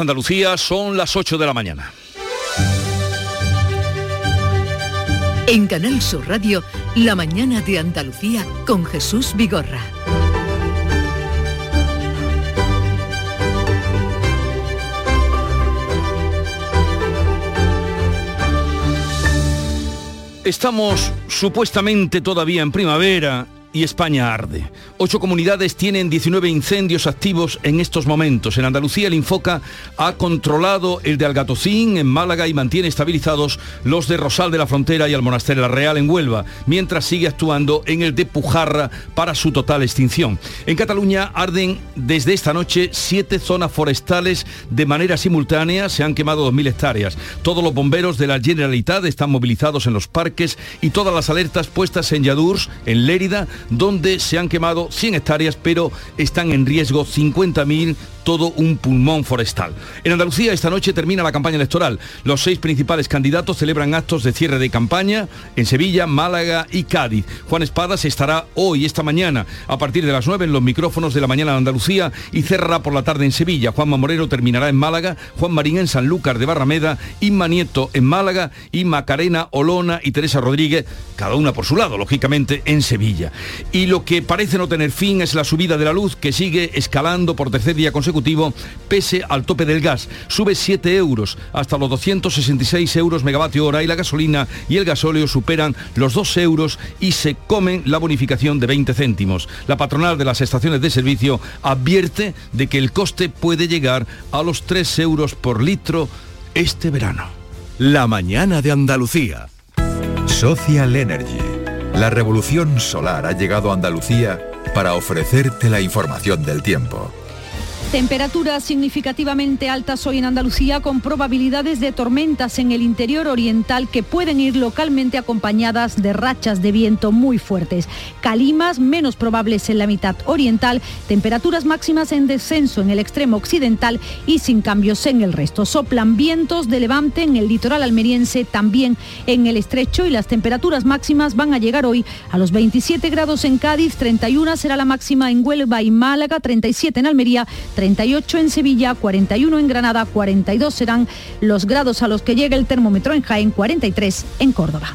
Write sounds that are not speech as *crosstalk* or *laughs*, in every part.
Andalucía son las 8 de la mañana. En Canal Sur Radio, La mañana de Andalucía con Jesús Vigorra. Estamos supuestamente todavía en primavera y España arde. Ocho comunidades tienen 19 incendios activos en estos momentos. En Andalucía el Infoca ha controlado el de Algatocín en Málaga y mantiene estabilizados los de Rosal de la Frontera y Almonaster La Real en Huelva, mientras sigue actuando en el de Pujarra para su total extinción. En Cataluña arden desde esta noche siete zonas forestales de manera simultánea. Se han quemado 2.000 hectáreas. Todos los bomberos de la Generalitat están movilizados en los parques y todas las alertas puestas en Yadurs, en Lérida, donde se han quemado 100 hectáreas, pero están en riesgo 50.000 todo un pulmón forestal. En Andalucía esta noche termina la campaña electoral. Los seis principales candidatos celebran actos de cierre de campaña en Sevilla, Málaga y Cádiz. Juan Espadas estará hoy, esta mañana, a partir de las 9 en los micrófonos de la mañana de Andalucía y cerrará por la tarde en Sevilla. Juanma Moreno terminará en Málaga, Juan Marín en Sanlúcar de Barrameda, Inma Nieto en Málaga y Macarena Olona y Teresa Rodríguez, cada una por su lado, lógicamente, en Sevilla. Y lo que parece no tener fin es la subida de la luz que sigue escalando por tercer día consecutivo pese al tope del gas. Sube 7 euros hasta los 266 euros megavatio hora y la gasolina y el gasóleo superan los 2 euros y se comen la bonificación de 20 céntimos. La patronal de las estaciones de servicio advierte de que el coste puede llegar a los 3 euros por litro este verano. La mañana de Andalucía. Social Energy. La revolución solar ha llegado a Andalucía para ofrecerte la información del tiempo. Temperaturas significativamente altas hoy en Andalucía con probabilidades de tormentas en el interior oriental que pueden ir localmente acompañadas de rachas de viento muy fuertes. Calimas menos probables en la mitad oriental, temperaturas máximas en descenso en el extremo occidental y sin cambios en el resto. Soplan vientos de levante en el litoral almeriense, también en el estrecho y las temperaturas máximas van a llegar hoy a los 27 grados en Cádiz, 31 será la máxima en Huelva y Málaga, 37 en Almería, 38 en Sevilla, 41 en Granada, 42 serán los grados a los que llega el termómetro en Jaén, 43 en Córdoba.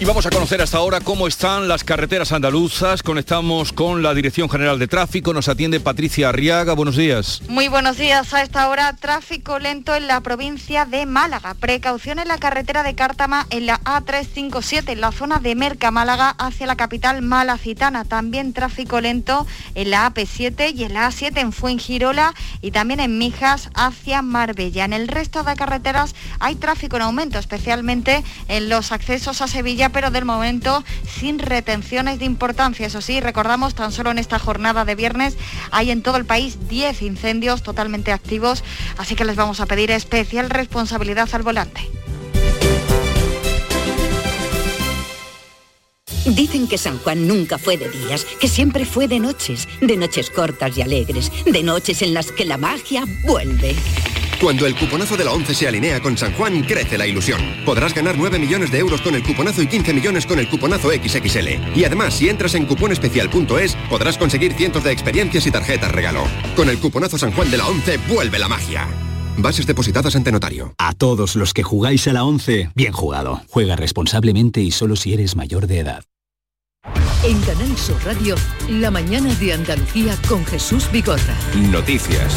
Y vamos a conocer hasta ahora cómo están las carreteras andaluzas. Conectamos con la Dirección General de Tráfico. Nos atiende Patricia Arriaga. Buenos días. Muy buenos días. A esta hora, tráfico lento en la provincia de Málaga. Precaución en la carretera de Cártama en la A357, en la zona de Merca, Málaga, hacia la capital malacitana. También tráfico lento en la AP7 y en la A7 en Fuengirola y también en Mijas hacia Marbella. En el resto de carreteras hay tráfico en aumento, especialmente en los accesos a Sevilla pero del momento sin retenciones de importancia. Eso sí, recordamos, tan solo en esta jornada de viernes hay en todo el país 10 incendios totalmente activos, así que les vamos a pedir especial responsabilidad al volante. Dicen que San Juan nunca fue de días, que siempre fue de noches, de noches cortas y alegres, de noches en las que la magia vuelve. Cuando el cuponazo de la 11 se alinea con San Juan, crece la ilusión. Podrás ganar 9 millones de euros con el cuponazo y 15 millones con el cuponazo XXL. Y además, si entras en cuponespecial.es, podrás conseguir cientos de experiencias y tarjetas regalo. Con el cuponazo San Juan de la 11, vuelve la magia. Bases depositadas ante notario. A todos los que jugáis a la 11, bien jugado. Juega responsablemente y solo si eres mayor de edad. En Canal Sur Radio, la mañana de Andalucía con Jesús Bigorra. Noticias.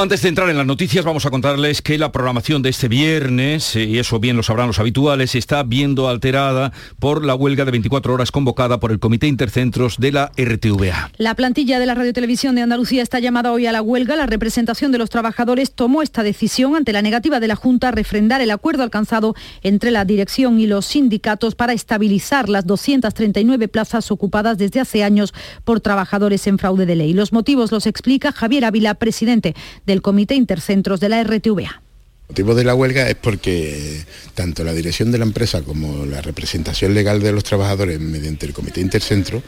Antes de entrar en las noticias vamos a contarles que la programación de este viernes, eh, y eso bien lo sabrán los habituales, está viendo alterada por la huelga de 24 horas convocada por el Comité Intercentros de la RTVA. La plantilla de la Radiotelevisión de Andalucía está llamada hoy a la huelga. La representación de los trabajadores tomó esta decisión ante la negativa de la Junta a refrendar el acuerdo alcanzado entre la dirección y los sindicatos para estabilizar las 239 plazas ocupadas desde hace años por trabajadores en fraude de ley. Los motivos los explica Javier Ávila, presidente del Comité Intercentros de la RTVA. El motivo de la huelga es porque tanto la dirección de la empresa como la representación legal de los trabajadores mediante el Comité Intercentro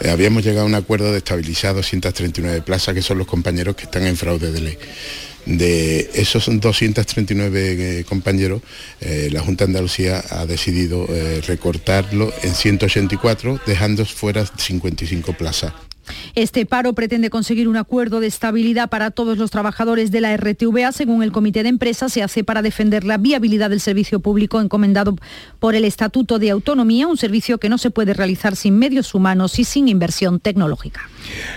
eh, habíamos llegado a un acuerdo de estabilizar 239 plazas que son los compañeros que están en fraude de ley. De esos 239 eh, compañeros, eh, la Junta de Andalucía ha decidido recortarlo en 184, dejando fuera 55 plazas. Este paro pretende conseguir un acuerdo de estabilidad para todos los trabajadores de la RTVA. Según el Comité de Empresa, se hace para defender la viabilidad del servicio público encomendado por el Estatuto de Autonomía, un servicio que no se puede realizar sin medios humanos y sin inversión tecnológica.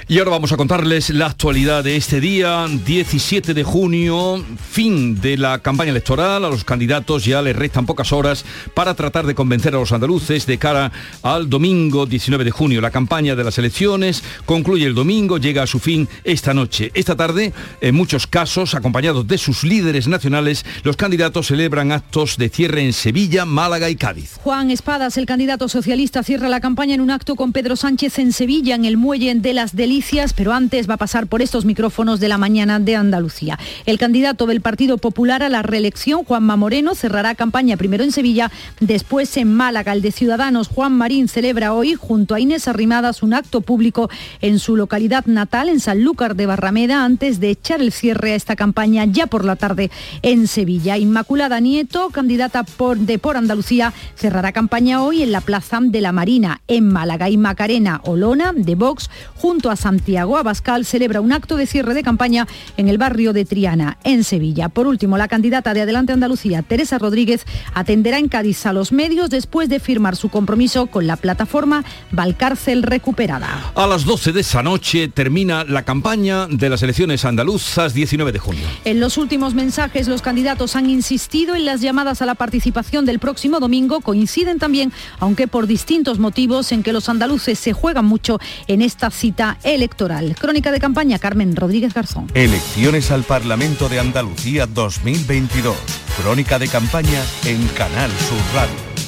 Y ahora vamos a contarles la actualidad de este día, 17 de junio, fin de la campaña electoral. A los candidatos ya les restan pocas horas para tratar de convencer a los andaluces de cara al domingo 19 de junio. La campaña de las elecciones concluye el domingo, llega a su fin esta noche. Esta tarde, en muchos casos, acompañados de sus líderes nacionales, los candidatos celebran actos de cierre en Sevilla, Málaga y Cádiz. Juan Espadas, el candidato socialista, cierra la campaña en un acto con Pedro Sánchez en Sevilla, en el muelle de las Delicias, pero antes va a pasar por estos micrófonos de la mañana de Andalucía. El candidato del Partido Popular a la reelección, Juanma Moreno, cerrará campaña primero en Sevilla, después en Málaga. El de Ciudadanos, Juan Marín, celebra hoy, junto a Inés Arrimadas, un acto público en su localidad natal, en Sanlúcar de Barrameda, antes de echar el cierre a esta campaña ya por la tarde en Sevilla. Inmaculada Nieto, candidata por, de por Andalucía, cerrará campaña hoy en la Plaza de la Marina, en Málaga. Y Macarena Olona, de Vox, junto a Santiago Abascal, celebra un acto de cierre de campaña en el barrio de Triana, en Sevilla. Por último, la candidata de Adelante Andalucía, Teresa Rodríguez, atenderá en Cádiz a los medios después de firmar su compromiso con la plataforma Valcárcel Recuperada. A las 12 de esa noche termina la campaña de las elecciones andaluzas 19 de junio. En los últimos mensajes los candidatos han insistido en las llamadas a la participación del próximo domingo. Coinciden también, aunque por distintos motivos, en que los andaluces se juegan mucho en esta cita electoral. Crónica de campaña, Carmen Rodríguez Garzón. Elecciones al Parlamento de Andalucía 2022. Crónica de campaña en Canal Sur Radio.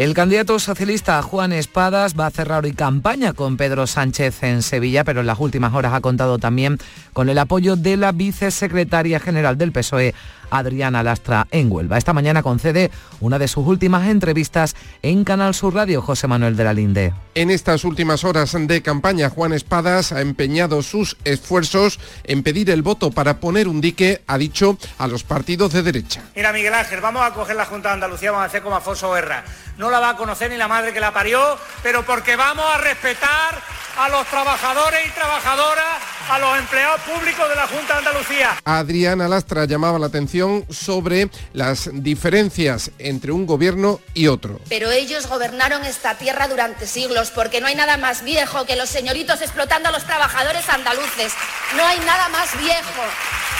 El candidato socialista Juan Espadas va a cerrar hoy campaña con Pedro Sánchez en Sevilla, pero en las últimas horas ha contado también con el apoyo de la vicesecretaria general del PSOE, Adriana Lastra, en Huelva. Esta mañana concede una de sus últimas entrevistas en Canal Sur Radio, José Manuel de la Linde. En estas últimas horas de campaña, Juan Espadas ha empeñado sus esfuerzos en pedir el voto para poner un dique, ha dicho, a los partidos de derecha. Mira, Miguel Ángel, vamos a coger la Junta de Andalucía, vamos a hacer como Afonso Guerra. No la va a conocer ni la madre que la parió, pero porque vamos a respetar a los trabajadores y trabajadoras, a los empleados públicos de la Junta de Andalucía. Adriana Lastra llamaba la atención sobre las diferencias entre un gobierno y otro. Pero ellos gobernaron esta tierra durante siglos, porque no hay nada más viejo que los señoritos explotando a los trabajadores andaluces. No hay nada más viejo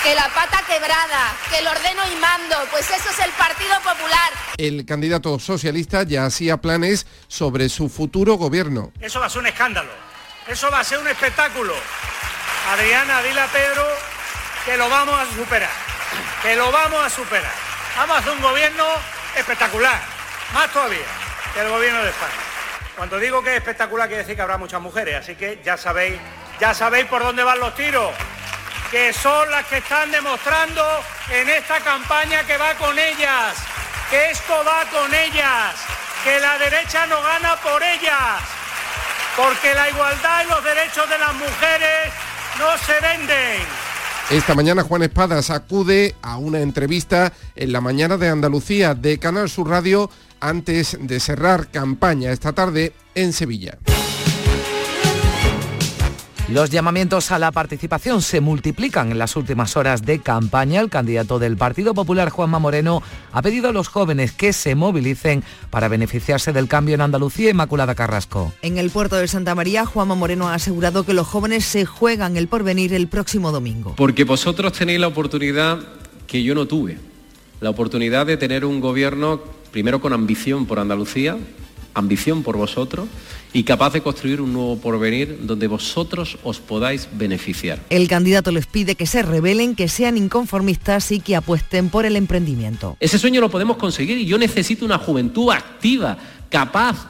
que la pata quebrada, que el ordeno y mando, pues eso es el Partido Popular. El candidato socialista ya hacía planes sobre su futuro gobierno. Eso va a ser un escándalo, eso va a ser un espectáculo. Adriana, dile a Pedro que lo vamos a superar, que lo vamos a superar. Vamos a hacer un gobierno espectacular, más todavía que el gobierno de España. Cuando digo que es espectacular quiere decir que habrá muchas mujeres, así que ya sabéis, ya sabéis por dónde van los tiros que son las que están demostrando en esta campaña que va con ellas, que esto va con ellas, que la derecha no gana por ellas, porque la igualdad y los derechos de las mujeres no se venden. Esta mañana Juan Espadas acude a una entrevista en la mañana de Andalucía de Canal Sur Radio antes de cerrar campaña esta tarde en Sevilla. Los llamamientos a la participación se multiplican en las últimas horas de campaña. El candidato del Partido Popular, Juanma Moreno, ha pedido a los jóvenes que se movilicen para beneficiarse del cambio en Andalucía. Inmaculada Carrasco. En el puerto de Santa María, Juanma Moreno ha asegurado que los jóvenes se juegan el porvenir el próximo domingo. Porque vosotros tenéis la oportunidad que yo no tuve. La oportunidad de tener un gobierno, primero con ambición por Andalucía, ambición por vosotros y capaz de construir un nuevo porvenir donde vosotros os podáis beneficiar. El candidato les pide que se rebelen, que sean inconformistas y que apuesten por el emprendimiento. Ese sueño lo podemos conseguir y yo necesito una juventud activa, capaz,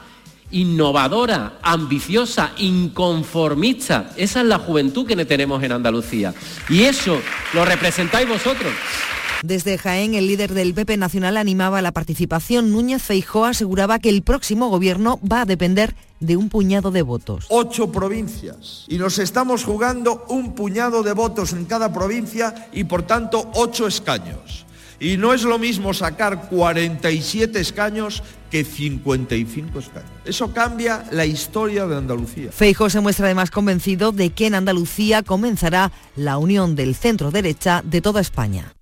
innovadora, ambiciosa, inconformista. Esa es la juventud que tenemos en Andalucía. Y eso lo representáis vosotros. Desde Jaén, el líder del PP Nacional animaba la participación. Núñez Feijóo aseguraba que el próximo gobierno va a depender de un puñado de votos. Ocho provincias. Y nos estamos jugando un puñado de votos en cada provincia y por tanto ocho escaños. Y no es lo mismo sacar 47 escaños que 55 escaños. Eso cambia la historia de Andalucía. Feijo se muestra además convencido de que en Andalucía comenzará la unión del centro derecha de toda España.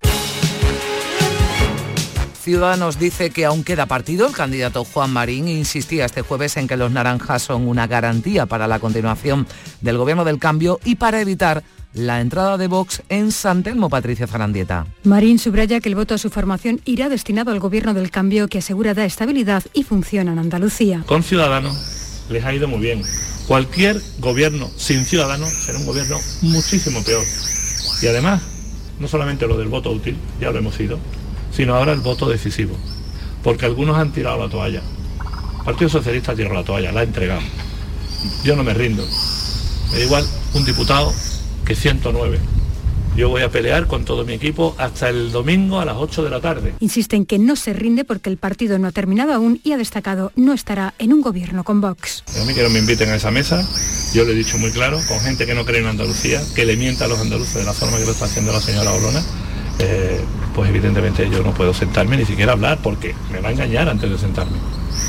Ciudadanos dice que aún queda partido. El candidato Juan Marín insistía este jueves en que los naranjas son una garantía para la continuación del gobierno del cambio y para evitar la entrada de Vox en San Telmo, Patricia Zarandieta. Marín subraya que el voto a su formación irá destinado al gobierno del cambio que asegura da estabilidad y funciona en Andalucía. Con Ciudadanos les ha ido muy bien. Cualquier gobierno sin Ciudadanos será un gobierno muchísimo peor. Y además, no solamente lo del voto útil, ya lo hemos ido, sino ahora el voto decisivo. Porque algunos han tirado la toalla. El Partido Socialista ha tirado la toalla, la ha entregado. Yo no me rindo. Me da igual un diputado que 109. Yo voy a pelear con todo mi equipo hasta el domingo a las 8 de la tarde. Insiste en que no se rinde porque el partido no ha terminado aún y ha destacado no estará en un gobierno con Vox. A mí que no me inviten a esa mesa, yo le he dicho muy claro, con gente que no cree en Andalucía, que le mienta a los andaluces de la forma que lo está haciendo la señora Olona, eh, pues evidentemente yo no puedo sentarme ni siquiera hablar porque me va a engañar antes de sentarme.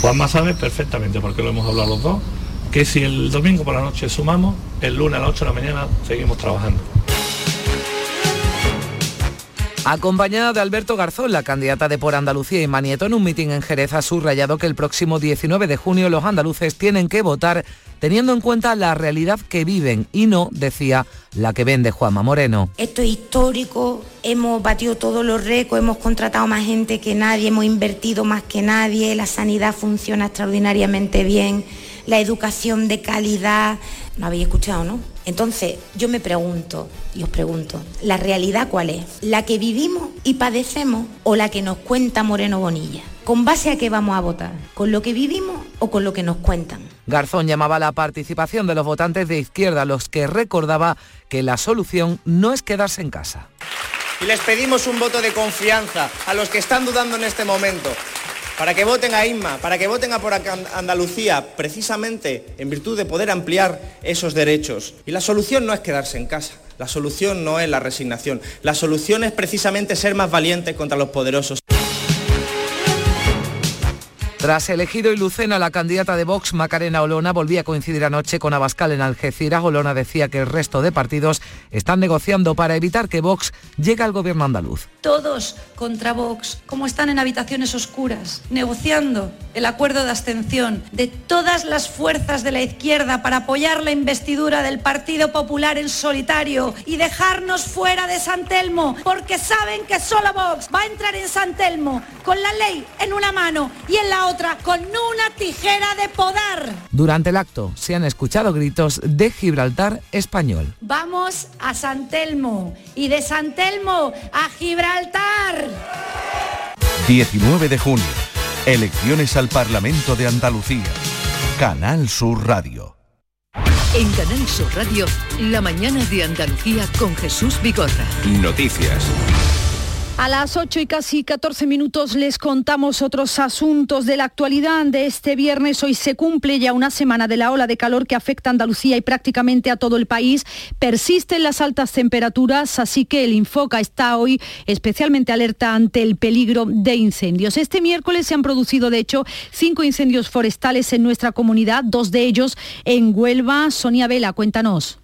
Juanma sabe perfectamente, porque lo hemos hablado los dos, que si el domingo por la noche sumamos, el lunes a las 8 de la mañana seguimos trabajando. Acompañada de Alberto Garzón, la candidata de Por Andalucía y Manieto, en un mitin en Jerez ha subrayado que el próximo 19 de junio los andaluces tienen que votar teniendo en cuenta la realidad que viven y no, decía, la que vende Juanma Moreno. Esto es histórico, hemos batido todos los récords, hemos contratado más gente que nadie, hemos invertido más que nadie, la sanidad funciona extraordinariamente bien, la educación de calidad, no habéis escuchado, ¿no? Entonces, yo me pregunto, y os pregunto, ¿la realidad cuál es? ¿La que vivimos y padecemos o la que nos cuenta Moreno Bonilla? ¿Con base a qué vamos a votar? ¿Con lo que vivimos o con lo que nos cuentan? Garzón llamaba a la participación de los votantes de izquierda, los que recordaba que la solución no es quedarse en casa. Y les pedimos un voto de confianza a los que están dudando en este momento para que voten a Inma, para que voten a por Andalucía, precisamente en virtud de poder ampliar esos derechos. Y la solución no es quedarse en casa, la solución no es la resignación, la solución es precisamente ser más valientes contra los poderosos. Tras elegido y Lucena, la candidata de Vox, Macarena Olona, volvía a coincidir anoche con Abascal en Algeciras. Olona decía que el resto de partidos están negociando para evitar que Vox llegue al gobierno andaluz. Todos contra Vox, como están en habitaciones oscuras, negociando el acuerdo de abstención de todas las fuerzas de la izquierda para apoyar la investidura del Partido Popular en solitario y dejarnos fuera de San Telmo, porque saben que solo Vox va a entrar en San Telmo con la ley en una mano y en la otra con una tijera de podar. Durante el acto se han escuchado gritos de Gibraltar español. Vamos a San Telmo y de San Telmo a Gibraltar. 19 de junio. Elecciones al Parlamento de Andalucía. Canal Sur Radio. En Canal Sur Radio, la mañana de Andalucía con Jesús Bigorra. Noticias. A las 8 y casi 14 minutos les contamos otros asuntos de la actualidad de este viernes. Hoy se cumple ya una semana de la ola de calor que afecta a Andalucía y prácticamente a todo el país. Persisten las altas temperaturas, así que el Infoca está hoy especialmente alerta ante el peligro de incendios. Este miércoles se han producido, de hecho, cinco incendios forestales en nuestra comunidad, dos de ellos en Huelva. Sonia Vela, cuéntanos.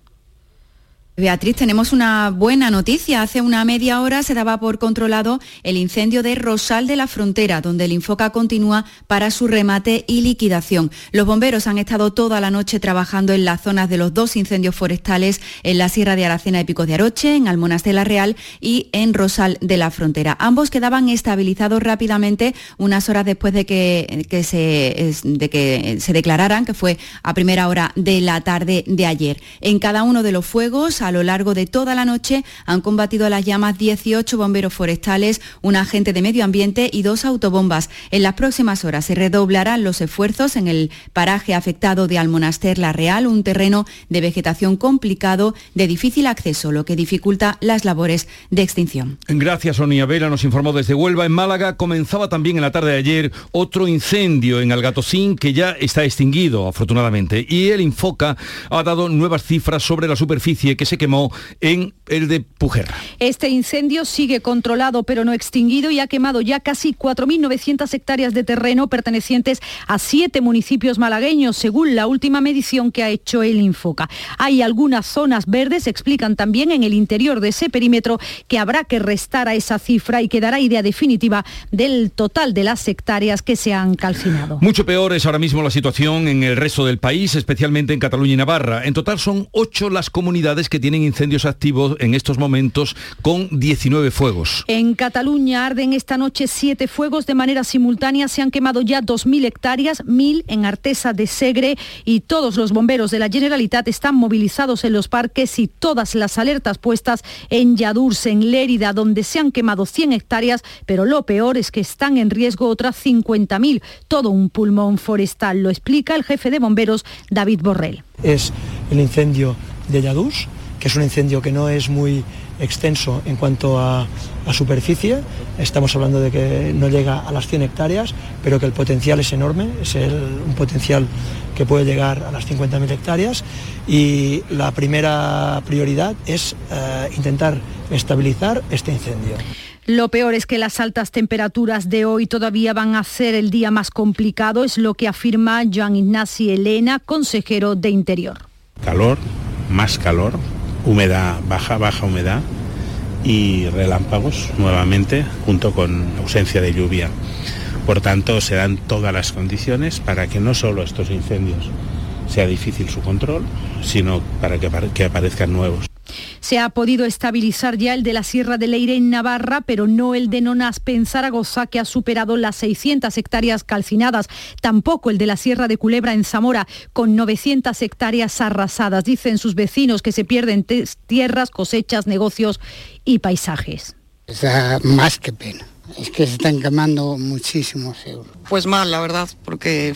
Beatriz, tenemos una buena noticia. Hace una media hora se daba por controlado el incendio de Rosal de la Frontera, donde el Infoca continúa para su remate y liquidación. Los bomberos han estado toda la noche trabajando en las zonas de los dos incendios forestales en la Sierra de Aracena y Picos de Aroche, en Almonas de la Real y en Rosal de la Frontera. Ambos quedaban estabilizados rápidamente unas horas después de que, se, de que se declararan, que fue a primera hora de la tarde de ayer. En cada uno de los fuegos A lo largo de toda la noche han combatido a las llamas 18 bomberos forestales, un agente de medio ambiente y dos autobombas. En las próximas horas se redoblarán los esfuerzos en el paraje afectado de Almonaster La Real, un terreno de vegetación complicado de difícil acceso, lo que dificulta las labores de extinción. Gracias, Sonia Vela nos informó desde Huelva. En Málaga comenzaba también en la tarde de ayer otro incendio en Algatocín que ya está extinguido, afortunadamente. Y el Infoca ha dado nuevas cifras sobre la superficie que se quemó en el de Pujerra. Este incendio sigue controlado pero no extinguido y ha quemado ya casi 4.900 hectáreas de terreno pertenecientes a siete municipios malagueños, según la última medición que ha hecho el Infoca. Hay algunas zonas verdes, explican también en el interior de ese perímetro, que habrá que restar a esa cifra y que dará idea definitiva del total de las hectáreas que se han calcinado. Mucho peor es ahora mismo la situación en el resto del país, especialmente en Cataluña y Navarra. En total son ocho las comunidades que tienen incendios activos en estos momentos con 19 fuegos. En Cataluña arden esta noche siete fuegos de manera simultánea. Se han quemado ya 2.000 hectáreas, 1.000 en Artesa de Segre y todos los bomberos de la Generalitat están movilizados en los parques y todas las alertas puestas en Yadurse, en Lérida, donde se han quemado 100 hectáreas, pero lo peor es que están en riesgo otras 50.000. Todo un pulmón forestal, lo explica el jefe de bomberos David Borrell. Es el incendio de Yadús, que es un incendio que no es muy extenso en cuanto a, a, superficie. Estamos hablando de que no llega a las 100 hectáreas, pero que el potencial es enorme, es el, un potencial que puede llegar a las 50.000 hectáreas y la primera prioridad es eh, intentar estabilizar este incendio. Lo peor es que las altas temperaturas de hoy todavía van a ser el día más complicado, es lo que afirma Joan Ignasi Elena, consejero de Interior. Calor, más calor, humedad baja, baja humedad y relámpagos nuevamente junto con ausencia de lluvia. Por tanto, se dan todas las condiciones para que no solo estos incendios sea difícil su control, sino para que, que aparezcan nuevos. Se ha podido estabilizar ya el de la Sierra de Leire en Navarra, pero no el de Nonaspe en Zaragoza, que ha superado las 600 hectáreas calcinadas. Tampoco el de la Sierra de Culebra en Zamora, con 900 hectáreas arrasadas. Dicen sus vecinos que se pierden tierras, cosechas, negocios y paisajes. Da más que pena. Es que se están quemando muchísimos euros. Pues mal, la verdad, porque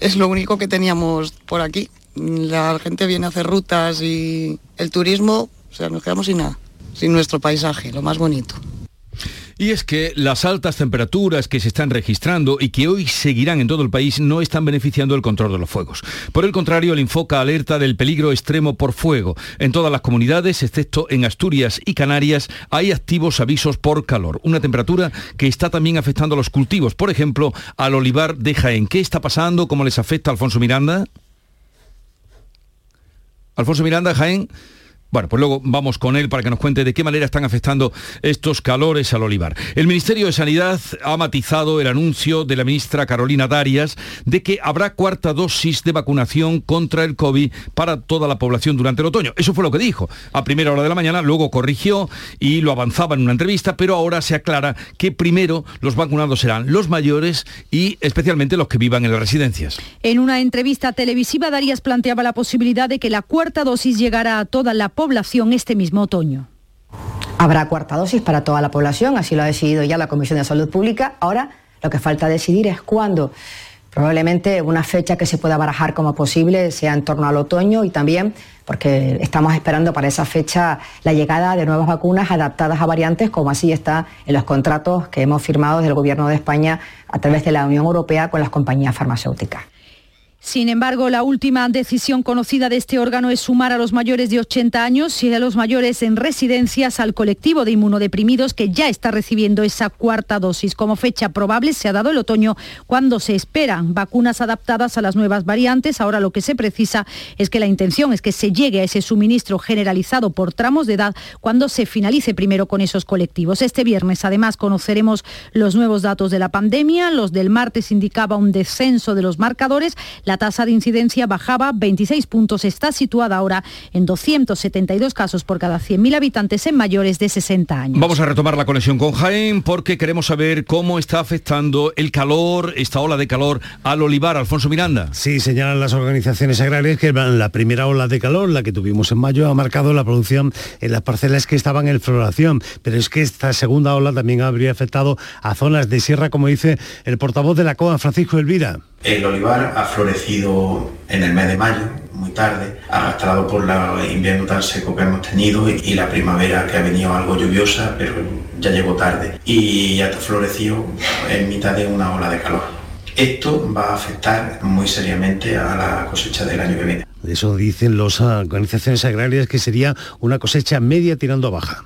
es lo único que teníamos por aquí. La gente viene a hacer rutas y el turismo, nos quedamos sin nada, sin nuestro paisaje, lo más bonito. Y es que las altas temperaturas que se están registrando y que hoy seguirán en todo el país no están beneficiando el control de los fuegos. Por el contrario, el Infoca alerta del peligro extremo por fuego. En todas las comunidades, excepto en Asturias y Canarias, hay activos avisos por calor. Una temperatura que está también afectando a los cultivos. Por ejemplo, al olivar de Jaén. ¿Qué está pasando? ¿Cómo les afecta Alfonso Miranda? Alfonso Miranda, Jaén. Bueno, pues luego vamos con él para que nos cuente de qué manera están afectando estos calores al olivar. El Ministerio de Sanidad ha matizado el anuncio de la ministra Carolina Darias de que habrá cuarta dosis de vacunación contra el COVID para toda la población durante el otoño. Eso fue lo que dijo a primera hora de la mañana, luego corrigió y lo avanzaba en una entrevista, pero ahora se aclara que primero los vacunados serán los mayores y especialmente los que vivan en las residencias. En una entrevista televisiva, Darias planteaba la posibilidad de que la cuarta dosis llegara a toda la este mismo otoño. Habrá cuarta dosis para toda la población, así lo ha decidido ya la Comisión de Salud Pública. Ahora lo que falta decidir es cuándo. Probablemente una fecha que se pueda barajar como posible sea en torno al otoño y también porque estamos esperando para esa fecha la llegada de nuevas vacunas adaptadas a variantes, como así está en los contratos que hemos firmado desde el Gobierno de España a través de la Unión Europea con las compañías farmacéuticas. Sin embargo, la última decisión conocida de este órgano es sumar a los mayores de 80 años y a los mayores en residencias al colectivo de inmunodeprimidos que ya está recibiendo esa cuarta dosis. Como fecha probable se ha dado el otoño cuando se esperan vacunas adaptadas a las nuevas variantes. Ahora lo que se precisa es que la intención es que se llegue a ese suministro generalizado por tramos de edad cuando se finalice primero con esos colectivos. Este viernes además conoceremos los nuevos datos de la pandemia. Los del martes indicaba un descenso de los marcadores. La tasa de incidencia bajaba 26 puntos, está situada ahora en 272 casos por cada 100.000 habitantes en mayores de 60 años. Vamos a retomar la conexión con Jaén porque queremos saber cómo está afectando el calor, esta ola de calor al olivar. Alfonso Miranda. Sí, señalan las organizaciones agrarias que la primera ola de calor, la que tuvimos en mayo, ha marcado la producción en las parcelas que estaban en floración, pero es que esta segunda ola también habría afectado a zonas de sierra, como dice el portavoz de la COA, Francisco Elvira. El olivar ha florecido en el mes de mayo, muy tarde, arrastrado por el invierno tan seco que hemos tenido y la primavera que ha venido algo lluviosa, pero ya llegó tarde. Y ya está florecido en mitad de una ola de calor. Esto va a afectar muy seriamente a la cosecha del año que viene. Eso dicen las organizaciones agrarias que sería una cosecha media tirando a baja.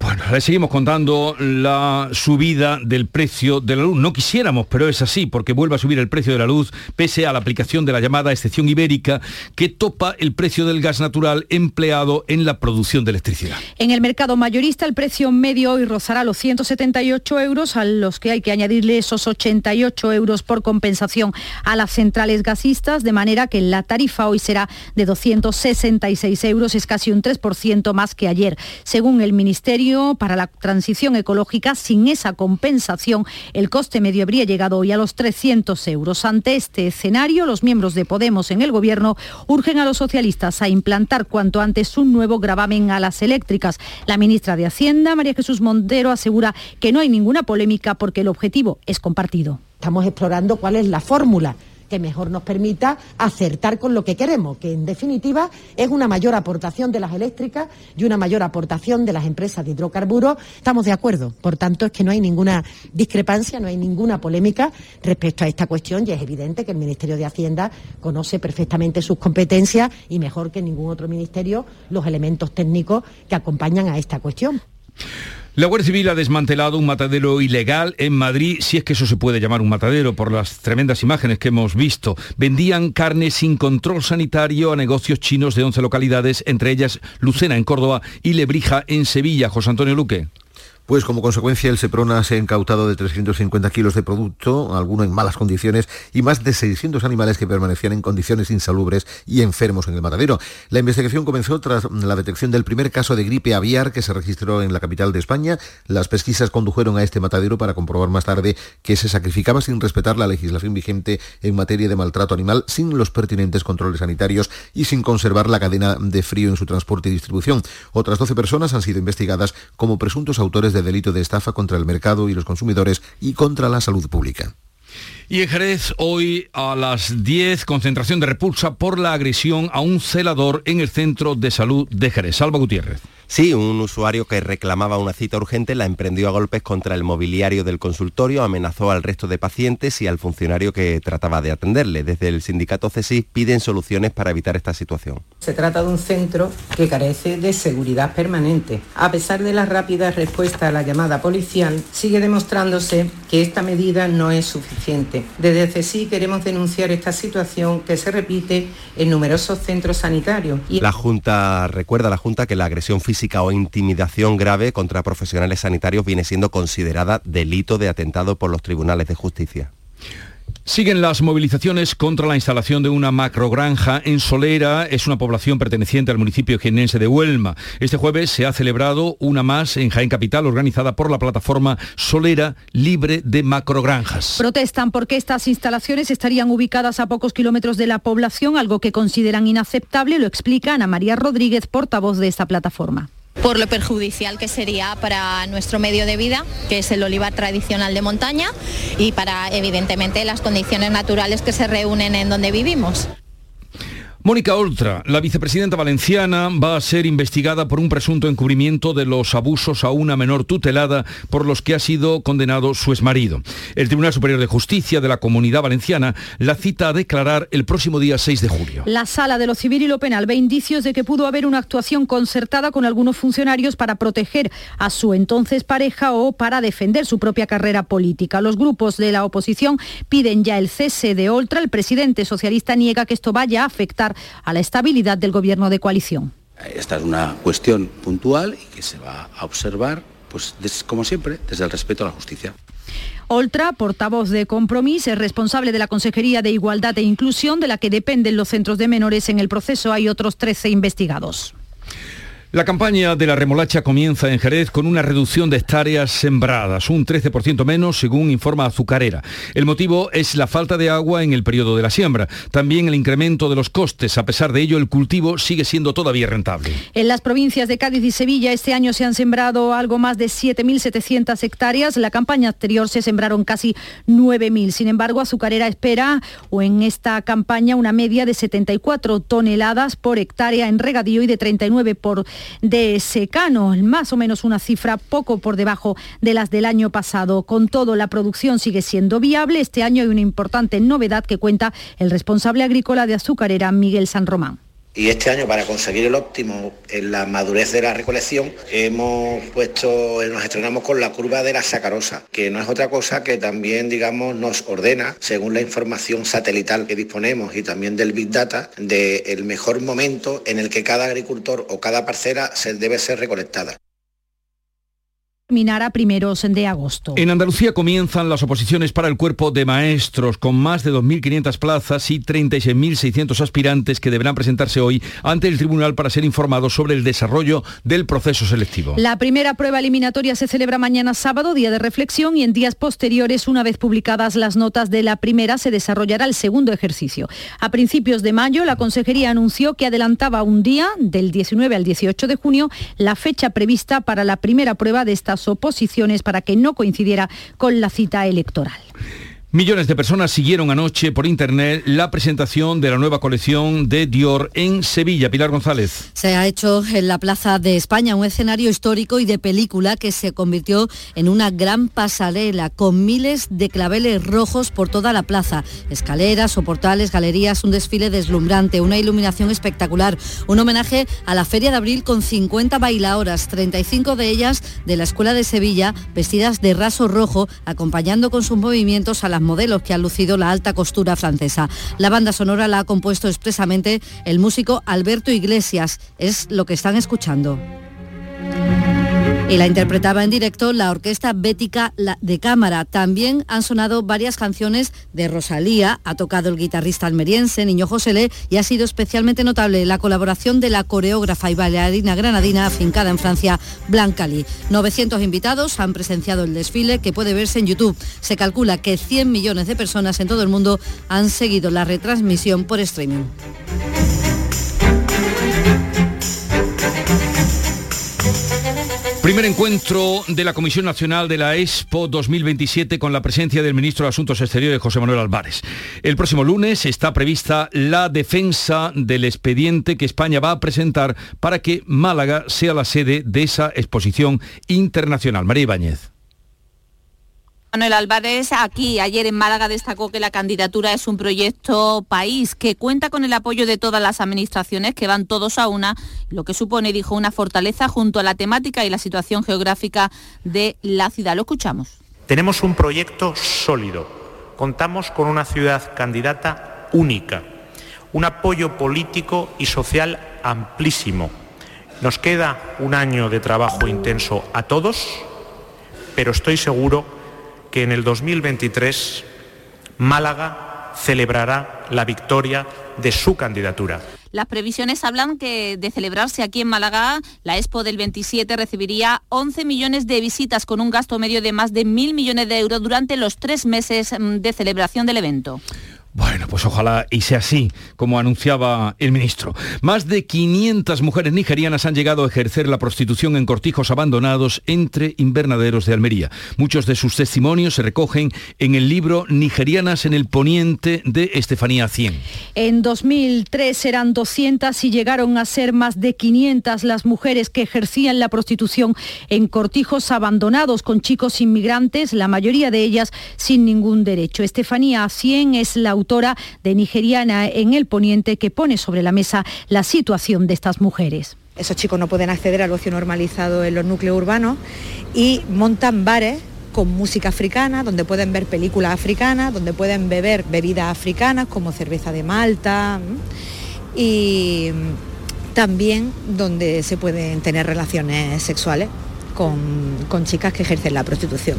Bueno, le seguimos contando la subida del precio de la luz. No quisiéramos, pero es así, porque vuelve a subir el precio de la luz pese a la aplicación de la llamada excepción ibérica que topa el precio del gas natural empleado en la producción de electricidad. En el mercado mayorista el precio medio hoy rozará los 178 euros, a los que hay que añadirle esos 88 euros por compensación a las centrales gasistas, de manera que la tarifa hoy será de 266 euros, es casi un 3% más que ayer. Según el Ministerio para la transición ecológica, sin esa compensación, el coste medio habría llegado hoy a los 300 euros. Ante este escenario, los miembros de Podemos en el Gobierno urgen a los socialistas a implantar cuanto antes un nuevo gravamen a las eléctricas. La ministra de Hacienda, María Jesús Montero, asegura que no hay ninguna polémica porque el objetivo es compartido. Estamos explorando cuál es la fórmula que mejor nos permita acertar con lo que queremos, que en definitiva es una mayor aportación de las eléctricas y una mayor aportación de las empresas de hidrocarburos. Estamos de acuerdo. Por tanto, es que no hay ninguna discrepancia, no hay ninguna polémica respecto a esta cuestión y es evidente que el Ministerio de Hacienda conoce perfectamente sus competencias y mejor que ningún otro ministerio los elementos técnicos que acompañan a esta cuestión. La Guardia Civil ha desmantelado un matadero ilegal en Madrid, si es que eso se puede llamar un matadero por las tremendas imágenes que hemos visto. Vendían carne sin control sanitario a negocios chinos de 11 localidades, entre ellas Lucena en Córdoba y Lebrija en Sevilla. José Antonio Luque. Pues como consecuencia el Seprona se ha incautado de 350 kilos de producto, alguno en malas condiciones, y más de 600 animales que permanecían en condiciones insalubres y enfermos en el matadero. La investigación comenzó tras la detección del primer caso de gripe aviar que se registró en la capital de España. Las pesquisas condujeron a este matadero para comprobar más tarde que se sacrificaba sin respetar la legislación vigente en materia de maltrato animal, sin los pertinentes controles sanitarios y sin conservar la cadena de frío en su transporte y distribución. Otras 12 personas han sido investigadas como presuntos autores de delito de estafa contra el mercado y los consumidores y contra la salud pública. Y en Jerez, hoy a las 10, concentración de repulsa por la agresión a un celador en el Centro de Salud de Jerez. Salva Gutiérrez. Sí, un usuario que reclamaba una cita urgente la emprendió a golpes contra el mobiliario del consultorio, amenazó al resto de pacientes y al funcionario que trataba de atenderle. Desde el sindicato CESI piden soluciones para evitar esta situación. Se trata de un centro que carece de seguridad permanente. A pesar de la rápida respuesta a la llamada policial, sigue demostrándose que esta medida no es suficiente. Desde CESI queremos denunciar esta situación que se repite en numerosos centros sanitarios. La Junta recuerda a la Junta que la agresión física o intimidación grave contra profesionales sanitarios viene siendo considerada delito de atentado por los tribunales de justicia. Siguen las movilizaciones contra la instalación de una macrogranja en Solera. Es una población perteneciente al municipio jienense de Huelma. Este jueves se ha celebrado una más en Jaén Capital, organizada por la plataforma Solera Libre de Macrogranjas. Protestan porque estas instalaciones estarían ubicadas a pocos kilómetros de la población, algo que consideran inaceptable, lo explica Ana María Rodríguez, portavoz de esta plataforma por lo perjudicial que sería para nuestro medio de vida, que es el olivar tradicional de montaña, y para evidentemente las condiciones naturales que se reúnen en donde vivimos. Mónica Oltra, la vicepresidenta valenciana, va a ser investigada por un presunto encubrimiento de los abusos a una menor tutelada por los que ha sido condenado su exmarido. El Tribunal Superior de Justicia de la Comunidad Valenciana la cita a declarar el próximo día 6 de julio. La Sala de lo Civil y lo Penal ve indicios de que pudo haber una actuación concertada con algunos funcionarios para proteger a su entonces pareja o para defender su propia carrera política. Los grupos de la oposición piden ya el cese de Oltra. El presidente socialista niega que esto vaya a afectar a la estabilidad del gobierno de coalición. Esta es una cuestión puntual y que se va a observar, pues como siempre, desde el respeto a la justicia. Oltra, portavoz de Compromís, es responsable de la Consejería de Igualdad e Inclusión, de la que dependen los centros de menores. En el proceso hay otros 13 investigados. La campaña de la remolacha comienza en Jerez con una reducción de hectáreas sembradas, un 13% menos según informa Azucarera. El motivo es la falta de agua en el periodo de la siembra. También el incremento de los costes. A pesar de ello, el cultivo sigue siendo todavía rentable. En las provincias de Cádiz y Sevilla este año se han sembrado algo más de 7.700 hectáreas. La campaña anterior se sembraron casi 9.000. Sin embargo, Azucarera espera o en esta campaña una media de 74 toneladas por hectárea en regadío y de 39 por de secano, más o menos una cifra poco por debajo de las del año pasado. Con todo, la producción sigue siendo viable. Este año hay una importante novedad que cuenta el responsable agrícola de azucarera, Miguel San Román. Y este año, para conseguir el óptimo en la madurez de la recolección, hemos puesto, nos estrenamos con la curva de la sacarosa, que no es otra cosa que también, digamos, nos ordena, según la información satelital que disponemos y también del Big Data, del mejor momento en el que cada agricultor o cada parcela se debe ser recolectada terminar a primeros de agosto. En Andalucía comienzan las oposiciones para el cuerpo de maestros, con más de 2.500 plazas y 36.600 aspirantes que deberán presentarse hoy ante el tribunal para ser informados sobre el desarrollo del proceso selectivo. La primera prueba eliminatoria se celebra mañana sábado, día de reflexión, y en días posteriores, una vez publicadas las notas de la primera, se desarrollará el segundo ejercicio. A principios de mayo, la Consejería anunció que adelantaba un día, del 19 al 18 de junio, la fecha prevista para la primera prueba de estas oposiciones para que no coincidiera con la cita electoral. Millones de personas siguieron anoche por internet la presentación de la nueva colección de Dior en Sevilla. Pilar González. Se ha hecho en la Plaza de España un escenario histórico y de película que se convirtió en una gran pasarela con miles de claveles rojos por toda la plaza. Escaleras, soportales, galerías, un desfile deslumbrante, una iluminación espectacular, un homenaje a la Feria de Abril con 50 bailadoras, 35 de ellas de la Escuela de Sevilla, vestidas de raso rojo, acompañando con sus movimientos a la modelos que ha lucido la alta costura francesa. La banda sonora la ha compuesto expresamente el músico Alberto Iglesias. Es lo que están escuchando y la interpretaba en directo la orquesta Bética de Cámara. También han sonado varias canciones de Rosalía, ha tocado el guitarrista almeriense Niño José y ha sido especialmente notable la colaboración de la coreógrafa y bailarina granadina afincada en Francia, Blanca Lee. 900 invitados han presenciado el desfile que puede verse en YouTube. Se calcula que 100 millones de personas en todo el mundo han seguido la retransmisión por streaming. Primer encuentro de la Comisión Nacional de la Expo 2027 con la presencia del ministro de Asuntos Exteriores, José Manuel Álvarez. El próximo lunes está prevista la defensa del expediente que España va a presentar para que Málaga sea la sede de esa exposición internacional. María Ibáñez. Manuel Álvarez aquí ayer en Málaga destacó que la candidatura es un proyecto país que cuenta con el apoyo de todas las administraciones que van todos a una, lo que supone, dijo, una fortaleza junto a la temática y la situación geográfica de la ciudad. Lo escuchamos. Tenemos un proyecto sólido. Contamos con una ciudad candidata única, un apoyo político y social amplísimo. Nos queda un año de trabajo intenso a todos, pero estoy seguro que en el 2023 Málaga celebrará la victoria de su candidatura. Las previsiones hablan que de celebrarse aquí en Málaga, la Expo del 27 recibiría 11 millones de visitas con un gasto medio de más de mil millones de euros durante los tres meses mm, de celebración del evento. Bueno, pues ojalá y sea así, como anunciaba el ministro. Más de 500 mujeres nigerianas han llegado a ejercer la prostitución en cortijos abandonados entre invernaderos de Almería. Muchos de sus testimonios se recogen en el libro Nigerianas en el Poniente de Estefanía 100. En 2003 eran 200 y llegaron a ser más de 500 las mujeres que ejercían la prostitución en cortijos abandonados con chicos inmigrantes, la mayoría de ellas sin ningún derecho. Estefanía 100 es la autora de Nigeriana en el Poniente, que pone sobre la mesa la situación de estas mujeres. Esos chicos no pueden acceder al ocio normalizado en los núcleos urbanos y montan bares con música africana, donde pueden ver películas africanas, donde pueden beber bebidas africanas como cerveza de Malta y también donde se pueden tener relaciones sexuales con, con chicas que ejercen la prostitución.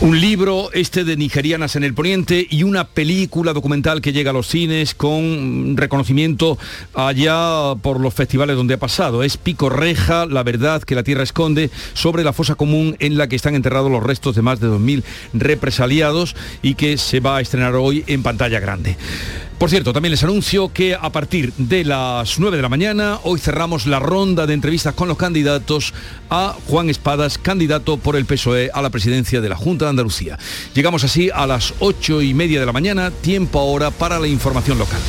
Un libro, este de Nigerianas en el Poniente, y una película documental que llega a los cines con reconocimiento allá por los festivales donde ha pasado. Es Pico Reja, la verdad que la tierra esconde, sobre la fosa común en la que están enterrados los restos de más de 2.000 represaliados y que se va a estrenar hoy en pantalla grande. Por cierto, también les anuncio que a partir de las 9 de la mañana hoy cerramos la ronda de entrevistas con los candidatos a Juan Espadas, candidato por el PSOE a la presidencia de la Junta de Andalucía. Llegamos así a las 8 y media de la mañana, tiempo ahora para la información local.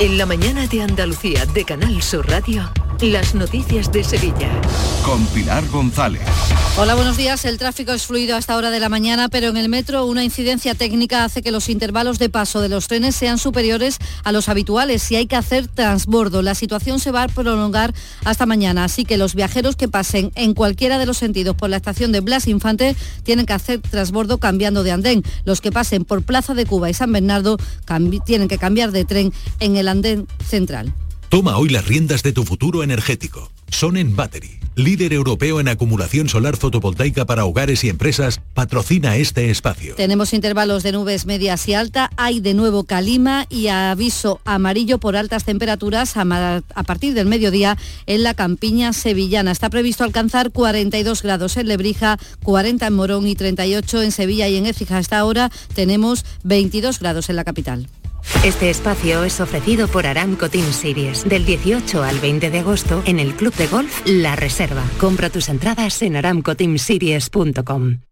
En la mañana de Andalucía de Canal Sur Radio. Las noticias de Sevilla. Con Pilar González. Hola, buenos días. El tráfico es fluido a esta hora de la mañana, pero en el metro una incidencia técnica hace que los intervalos de paso de los trenes sean superiores a los habituales y hay que hacer transbordo. La situación se va a prolongar hasta mañana, así que los viajeros que pasen en cualquiera de los sentidos por la estación de Blas Infante tienen que hacer transbordo cambiando de andén. Los que pasen por Plaza de Cuba y San Bernardo tienen que cambiar de tren en el andén central. Toma hoy las riendas de tu futuro energético. Sonen Battery, líder europeo en acumulación solar fotovoltaica para hogares y empresas, patrocina este espacio. Tenemos intervalos de nubes medias y alta, hay de nuevo calima y aviso amarillo por altas temperaturas a, partir del mediodía en la campiña sevillana. Está previsto alcanzar 42 grados en Lebrija, 40 en Morón y 38 en Sevilla y en Écija. Hasta ahora tenemos 22 grados en la capital. Este espacio es ofrecido por Aramco Team Series del 18 al 20 de agosto en el Club de Golf La Reserva. Compra tus entradas en aramcoteamseries.com.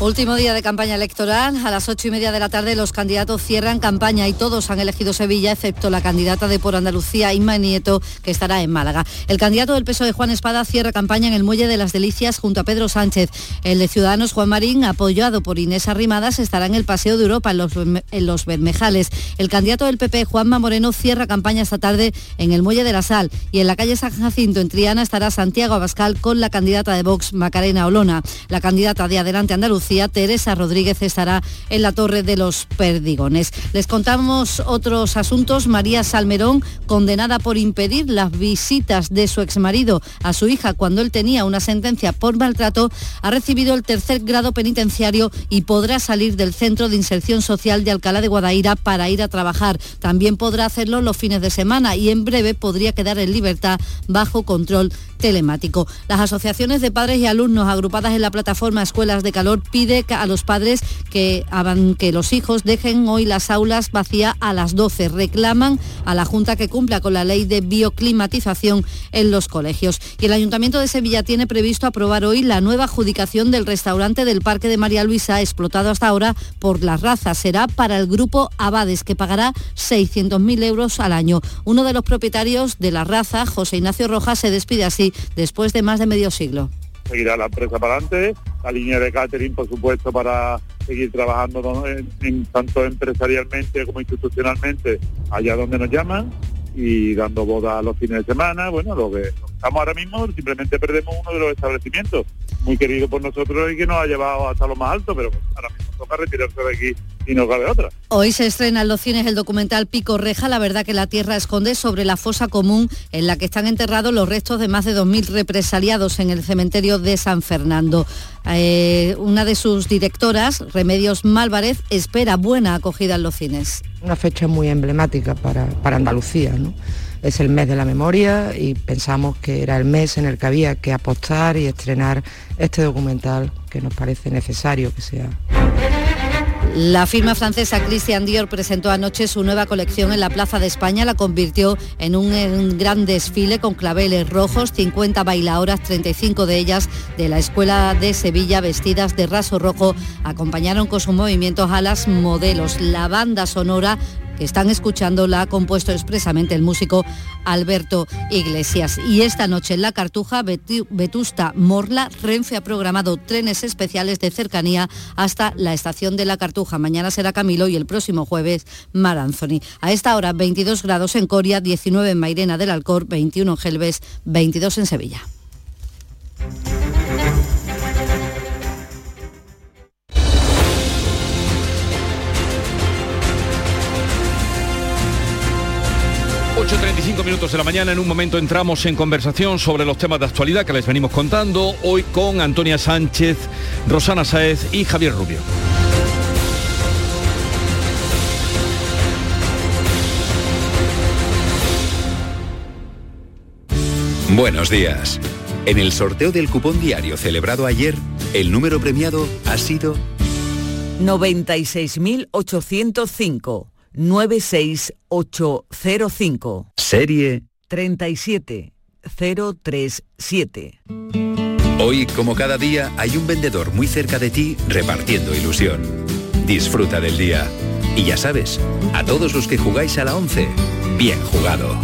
Último día de campaña electoral. A las ocho y media de la tarde los candidatos cierran campaña y todos han elegido Sevilla, excepto la candidata de Por Andalucía, Inma Nieto, que estará en Málaga. El candidato del peso de Juan Espada cierra campaña en el Muelle de las Delicias junto a Pedro Sánchez. El de Ciudadanos, Juan Marín, apoyado por Inés Arrimadas, estará en el Paseo de Europa, en los, en los Bermejales. El candidato del PP, Juanma Moreno, cierra campaña esta tarde en el Muelle de la Sal. Y en la calle San Jacinto, en Triana, estará Santiago Abascal con la candidata de Vox, Macarena Olona. La candidata de Adelante Andalucía Teresa Rodríguez estará en la Torre de los Perdigones. Les contamos otros asuntos. María Salmerón, condenada por impedir las visitas de su exmarido a su hija cuando él tenía una sentencia por maltrato, ha recibido el tercer grado penitenciario y podrá salir del Centro de Inserción Social de Alcalá de Guadaira para ir a trabajar. También podrá hacerlo los fines de semana y en breve podría quedar en libertad bajo control telemático. Las asociaciones de padres y alumnos agrupadas en la plataforma Escuelas de Calor pide a los padres que, que los hijos dejen hoy las aulas vacías a las 12. Reclaman a la Junta que cumpla con la ley de bioclimatización en los colegios. Y el Ayuntamiento de Sevilla tiene previsto aprobar hoy la nueva adjudicación del restaurante del Parque de María Luisa, explotado hasta ahora por la raza. Será para el grupo Abades, que pagará 600.000 euros al año. Uno de los propietarios de la raza, José Ignacio Rojas, se despide así después de más de medio siglo. Seguirá la empresa para adelante, la línea de catering, por supuesto, para seguir trabajando en, tanto empresarialmente como institucionalmente allá donde nos llaman y dando boda los fines de semana. Bueno, lo que estamos ahora mismo, simplemente perdemos uno de los establecimientos muy querido por nosotros y que nos ha llevado hasta lo más alto, pero ahora mismo toca retirarse de aquí y no cabe otra. Hoy se estrena en los cines el documental Pico Reja, la verdad que la tierra esconde sobre la fosa común en la que están enterrados los restos de más de 2.000 represaliados en el cementerio de San Fernando. Eh, una de sus directoras, Remedios Málvarez, espera buena acogida en los cines. Una fecha muy emblemática para, para Andalucía, ¿no? es el mes de la memoria y pensamos que era el mes en el que había que apostar y estrenar este documental que nos parece necesario que sea. La firma francesa Christian Dior presentó anoche su nueva colección en la Plaza de España, la convirtió en un, gran desfile con claveles rojos, 50 bailadoras, 35 de ellas de la Escuela de Sevilla vestidas de raso rojo, acompañaron con sus movimientos a las modelos. La banda sonora que están escuchando la ha compuesto expresamente el músico Alberto Iglesias. Y esta noche en la Cartuja, Vetu- Vetusta Morla, Renfe ha programado trenes especiales de cercanía hasta la estación de la Cartuja. Mañana será Camilo y el próximo jueves Mar Anthony. A esta hora 22 grados en Coria, 19 en Mairena del Alcor, 21 en Gelbes, 22 en Sevilla. 8.35 minutos de la mañana, en un momento entramos en conversación sobre los temas de actualidad que les venimos contando, hoy con Antonia Sánchez, Rosana Saez y Javier Rubio. Buenos días. En el sorteo del cupón diario celebrado ayer, el número premiado ha sido 96.805 96805 serie. 37037. Hoy, como cada día, hay un vendedor muy cerca de ti repartiendo ilusión. Disfruta del día. Y ya sabes, a todos los que jugáis a la 11, bien jugado.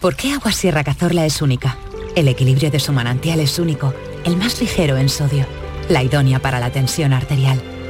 ¿Por qué Agua Sierra Cazorla es única? El equilibrio de su manantial es único, el más ligero en sodio, la idónea para la tensión arterial,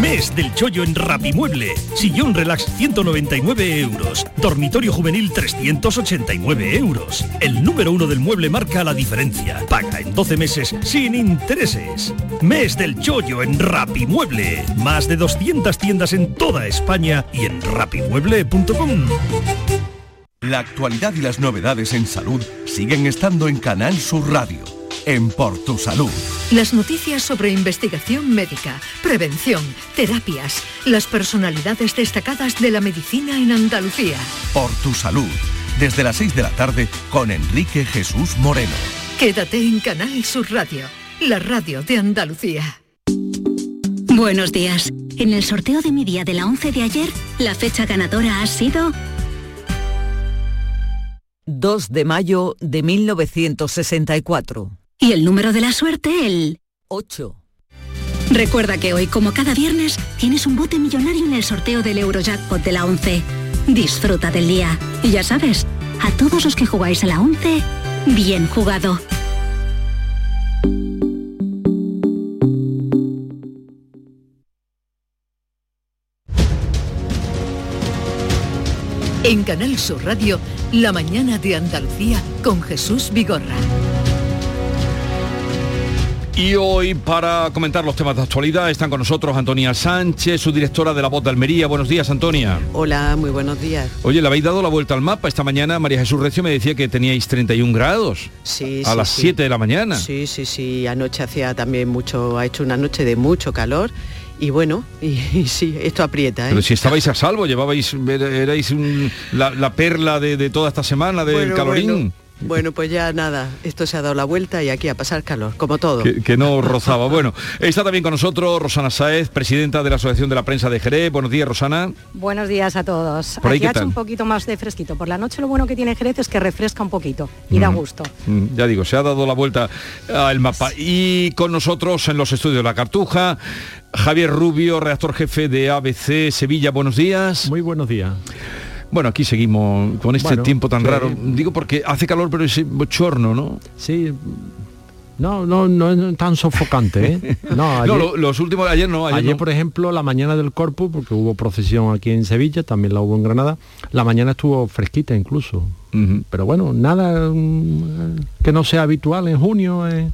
Mes del chollo en Rapimueble. Sillón relax 199 euros. Dormitorio juvenil 389 euros. El número uno del mueble marca la diferencia. Paga en 12 meses sin intereses. Mes del chollo en Rapimueble. Más de 200 tiendas en toda España y en rapimueble.com. La actualidad y las novedades en salud siguen estando en Canal Sur Radio, en Por Tu Salud. Las noticias sobre investigación médica, prevención, terapias, las personalidades destacadas de la medicina en Andalucía. Por Tu Salud, desde las 6 de la tarde con Enrique Jesús Moreno. Quédate en Canal Sur Radio, la radio de Andalucía. Buenos días. En el sorteo de mi día de la 11 de ayer, la fecha ganadora ha sido 2 de mayo de 1964. Y el número de la suerte el 8. Recuerda que hoy, como cada viernes, tienes un bote millonario en el sorteo del Eurojackpot de la 11. Disfruta del día. Y ya sabes, a todos los que jugáis a la 11, bien jugado. En Canal Sur Radio, la mañana de Andalucía con Jesús Vigorra. Y hoy, para comentar los temas de actualidad, están con nosotros Antonia Sánchez, su directora de La Voz de Almería. Buenos días, Antonia. Hola, muy buenos días. Oye, le habéis dado la vuelta al mapa. Esta mañana María Jesús Recio me decía que teníais 31 grados. Sí, A sí, las sí. 7 de la mañana. Sí, sí, sí. Anoche hacía también mucho, ha hecho una noche de mucho calor y bueno, y, *laughs* y sí, esto aprieta. ¿eh? Pero si estabais a salvo, llevabais, erais un- la, la perla de, de toda esta semana del Bueno, calorín. Bueno, bueno, pues ya nada, esto se ha dado la vuelta y aquí a pasar calor, como todo. Que, que no rozaba. Bueno, está también con nosotros Rosana Saez, presidenta de la Asociación de la Prensa de Jerez. Buenos días, Rosana. Buenos días a todos. Por ahí, Aquí ¿qué ha hecho tal? un poquito más de fresquito. Por la noche lo bueno que tiene Jerez es que refresca un poquito y da Mm. gusto. Mm, Ya digo, se ha dado la vuelta al mapa. Y con nosotros en los estudios de La Cartuja, Javier Rubio, redactor jefe de ABC Sevilla. Buenos días. Muy buenos días. Bueno, aquí seguimos con este Bueno, tiempo tan sí. raro. Digo porque hace calor, pero es bochorno, ¿no? Sí. No, no, no es tan sofocante, ¿eh? *laughs* No, ayer, No, lo- los últimos, ayer no, ayer, ayer, no. por ejemplo, la mañana del Corpus, porque hubo procesión aquí en Sevilla, también la hubo en Granada, la mañana estuvo fresquita incluso. Pero bueno, nada mm, que no sea habitual en junio. eh.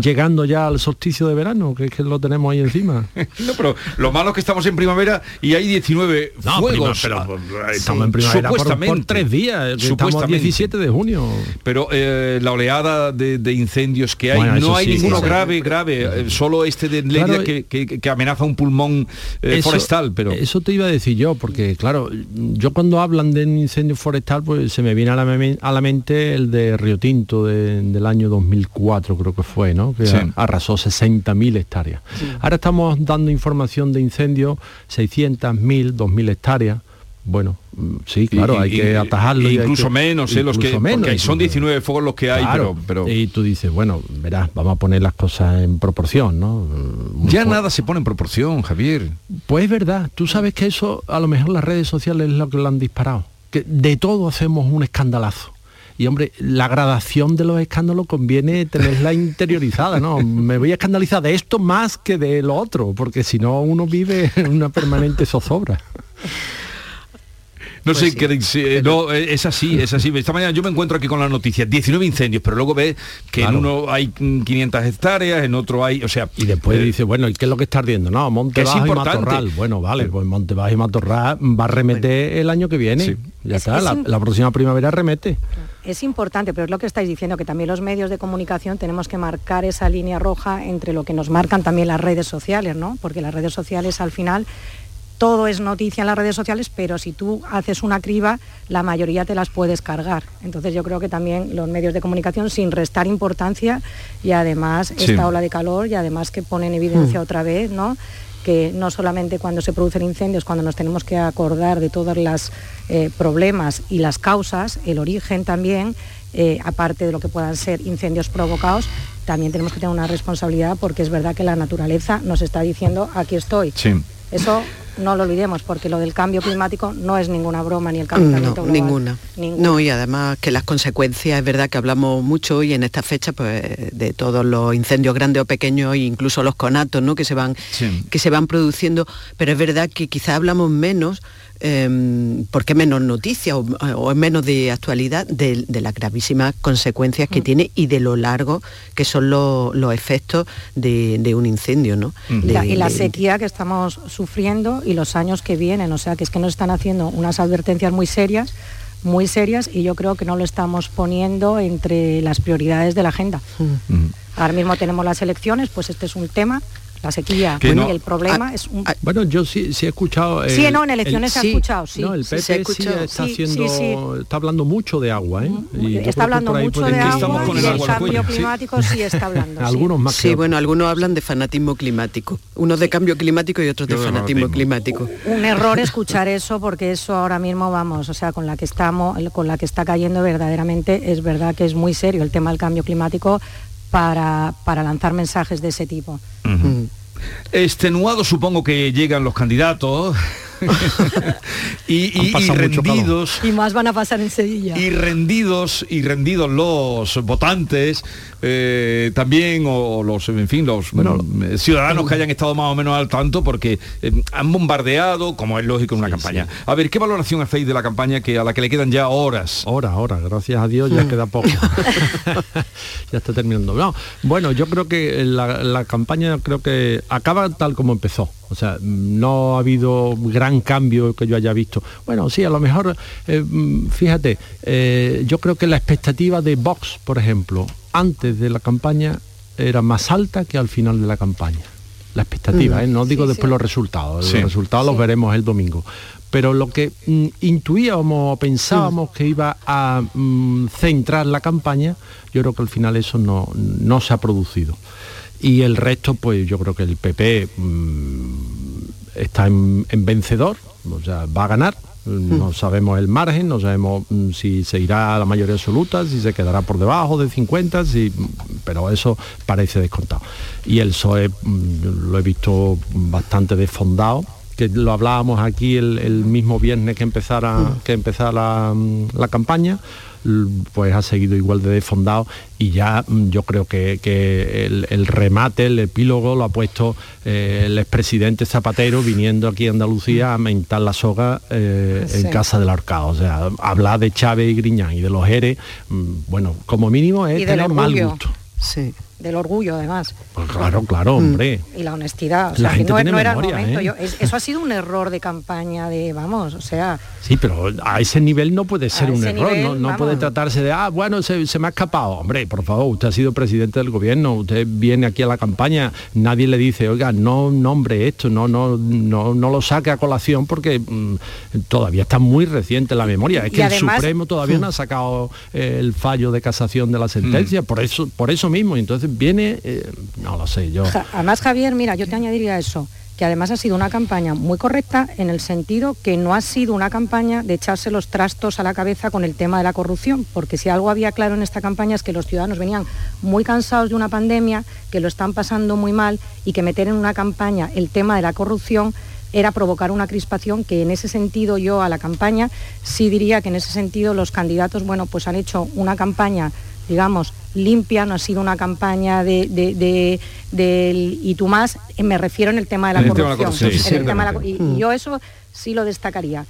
Llegando ya al solsticio de verano, que es que lo tenemos ahí encima. *laughs* no, pero lo malo es que estamos en primavera y hay 19 No, fuegos. prima- pero, Ah, estamos en primavera por- por supuestamente. tres días, estamos Supuestamente. 17 de junio. Pero eh, la oleada de, de incendios que hay, Bueno, no hay sí, ninguno grave, grave, eh, solo este de Lérida Claro, que, que- que amenaza un pulmón eh, Eso- forestal, pero... Eso te iba a decir yo, porque claro, yo cuando hablan de un incendio forestal, pues se me viene a la, meme- a la mente el de Río Tinto de- del año 2004, creo que fue, ¿no? Que Sí. arrasó 60.000 hectáreas. Ahora estamos dando información de incendios, 600.000, 2.000 hectáreas. Bueno, mm, sí, claro, Y- hay y- que atajarlo. incluso que- menos, eh, los que, menos, porque son incluso- 19 fuegos los que hay, Claro, pero, pero Y tú dices, bueno, verás, vamos a poner las cosas en proporción, ¿no? Un ya nada se pone en proporción, Javier. pues es verdad, tú sabes que eso a lo mejor las redes sociales es lo que lo han disparado. Que de todo hacemos un escandalazo. Y hombre, la gradación de los escándalos conviene tenerla interiorizada, ¿no? Me voy a escandalizar de esto más que de lo otro, porque si no uno vive en una permanente zozobra. No Pues sé sí. qué dice- no, eh, es así, es así. Esta mañana yo me encuentro aquí con las noticias, 19 incendios, pero luego ves que en uno hay mm, 500 hectáreas, en otro hay, o sea, Y después eh, dice, bueno, ¿y qué es lo que está ardiendo? No, Monte Bajo y importante. Matorral. Bueno, vale, pues Monte Bajo y Matorral va a remeter el año que viene. Ya Es- está, es la, la próxima primavera remete. Es importante, pero es lo que estáis diciendo, que también los medios de comunicación tenemos que marcar esa línea roja entre lo que nos marcan también las redes sociales, ¿no? Porque las redes sociales al final todo es noticia en las redes sociales, pero si tú haces una criba, la mayoría te las puedes cargar. Entonces yo creo que también los medios de comunicación, sin restar importancia y además Sí. esta ola de calor y además que pone en evidencia Mm. otra vez, ¿no? que no solamente cuando se producen incendios, cuando nos tenemos que acordar de todos los problemas y las causas, el origen también, eh, aparte de lo que puedan ser incendios provocados, también tenemos que tener una responsabilidad porque es verdad que la naturaleza nos está diciendo aquí estoy. Sí. Eso no lo olvidemos porque lo del cambio climático no es ninguna broma ni el No, calentamiento global. ninguna. Ninguna. No, y además que las consecuencias, es verdad que hablamos mucho hoy en esta fecha pues, de todos los incendios grandes o pequeños e incluso los conatos ¿no? que, se van, que se van produciendo, pero es verdad que quizá hablamos menos eh, porque menos noticias o, o es menos de actualidad de, de las gravísimas consecuencias que tiene y de lo largo que son los, los efectos de, de un incendio. ¿no? Y la, De- y la de- sequía que estamos sufriendo y los años que vienen, o sea que es que nos están haciendo unas advertencias muy serias, muy serias y yo creo que no lo estamos poniendo entre las prioridades de la agenda. Ahora mismo tenemos las elecciones, pues este es un tema, la sequía Que y no- el problema es un... Bueno, yo sí, sí he escuchado... Sí, el- no, en elecciones se ha sí, escuchado, sí. No, el Sí, PP sí, escuchado. está Sí, sí, haciendo... sí. Está hablando mucho de agua, ¿eh? Y está hablando mucho de agua y el agua cambio sí. climático sí está hablando. *laughs* sí. Algunos más Sí, bueno, algunos hablan de fanatismo climático. Unos de cambio climático y otros de fanatismo. climático. un error escuchar eso porque eso ahora mismo vamos, o sea, con la que estamos, con la que está cayendo verdaderamente es verdad que es muy serio el tema del cambio climático para, para lanzar mensajes de ese tipo. Extenuado supongo que llegan los candidatos *laughs* y, rendidos Y más van a pasar en Sevilla. y rendidos y rendidos los votantes eh, también o, los en fin los mm, ciudadanos que hayan estado más o menos al tanto porque eh, han bombardeado como es lógico en una campaña a ver qué valoración hacéis de la campaña que a la que le quedan ya horas Horas, horas, gracias a Dios ya Mm. queda poco. *laughs* *laughs* ya está terminando. No, bueno, yo creo que la, la campaña creo que acaba tal como empezó. O sea, no ha habido gran cambio que yo haya visto. Bueno, sí, a lo mejor, eh, mm, fíjate, eh, yo creo que la expectativa de Vox, por ejemplo, antes de la campaña era más alta que al final de la campaña. La expectativa, Mm. ¿eh? no digo Sí, después sí. los resultados, Sí. los resultados los veremos el domingo. Pero lo que mm, intuíamos o pensábamos que iba a mm, centrar la campaña, yo creo que al final eso no, no se ha producido. Y el resto, pues yo creo que el PP mm, está en, en vencedor, o sea, va a ganar. No sabemos el margen, no sabemos mm, si se irá a la mayoría absoluta, si se quedará por debajo de 50, si, pero eso parece descontado. Y el PSOE mm, lo he visto bastante desfondado, que lo hablábamos aquí el, el mismo viernes que empezara, que empezara la campaña, pues ha seguido igual de desfondado y ya mm, yo creo que, que el, el remate, el epílogo lo ha puesto eh, el expresidente Zapatero viniendo aquí a Andalucía a mentar la soga eh, Sí. en casa del arcado. O sea, hablar de Chávez y Griñán y de los Eres, mm, bueno, como mínimo es tener mal gusto. Sí. Del orgullo además. Pues claro, claro, Mm. hombre. Y la honestidad. O La sea, gente no, tiene no era el momento. ¿eh? Yo- es- eso ha sido un error de campaña de, vamos, o sea, Sí, pero a ese nivel no puede ser un error, nivel, no, no puede tratarse de, ah, bueno, se, se me ha escapado. Hombre, por favor, usted ha sido presidente del gobierno, usted viene aquí a la campaña, nadie le dice, oiga, no nombre esto, no, no, no, no lo saque a colación porque mm, todavía está muy reciente la memoria. Es Y que además- el Supremo todavía Mm. no ha sacado eh, el fallo de casación de la sentencia, por eso, por eso mismo. Entonces viene, eh, no lo sé, yo. Además, Javier, mira, yo te añadiría eso, que además ha sido una campaña muy correcta en el sentido que no ha sido una campaña de echarse los trastos a la cabeza con el tema de la corrupción, porque si algo había claro en esta campaña es que los ciudadanos venían muy cansados de una pandemia, que lo están pasando muy mal y que meter en una campaña el tema de la corrupción era provocar una crispación que en ese sentido yo a la campaña sí diría que en ese sentido los candidatos bueno pues han hecho una campaña digamos limpia no ha sido una campaña de, de- de- del y tú más eh, me refiero en el tema de la En corrupción, y- yo eso sí lo destacaría.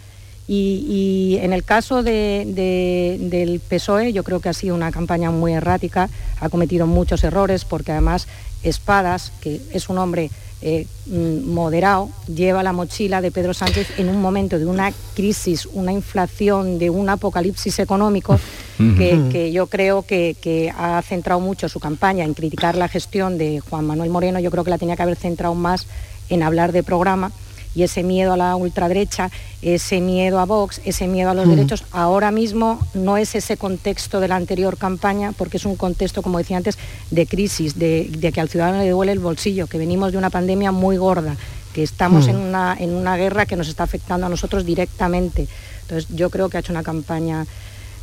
Y, y en el caso de- de- del PSOE, yo creo que ha sido una campaña muy errática, ha cometido muchos errores, porque además Espadas, que es un hombre eh, mm, moderado, lleva la mochila de Pedro Sánchez en un momento de una crisis, una inflación, de un apocalipsis económico, que, yo creo que, que ha centrado mucho su campaña en criticar la gestión de Juan Manuel Moreno, yo creo que la tenía que haber centrado más en hablar de programa y ese miedo a la ultraderecha, ese miedo a Vox, ese miedo a los Mm. derechos, ahora mismo no es ese contexto de la anterior campaña, porque es un contexto, como decía antes, de crisis, de, de que al ciudadano le duele el bolsillo, que venimos de una pandemia muy gorda, que estamos Mm. en, una, en una guerra que nos está afectando a nosotros directamente. Entonces yo creo que ha hecho una campaña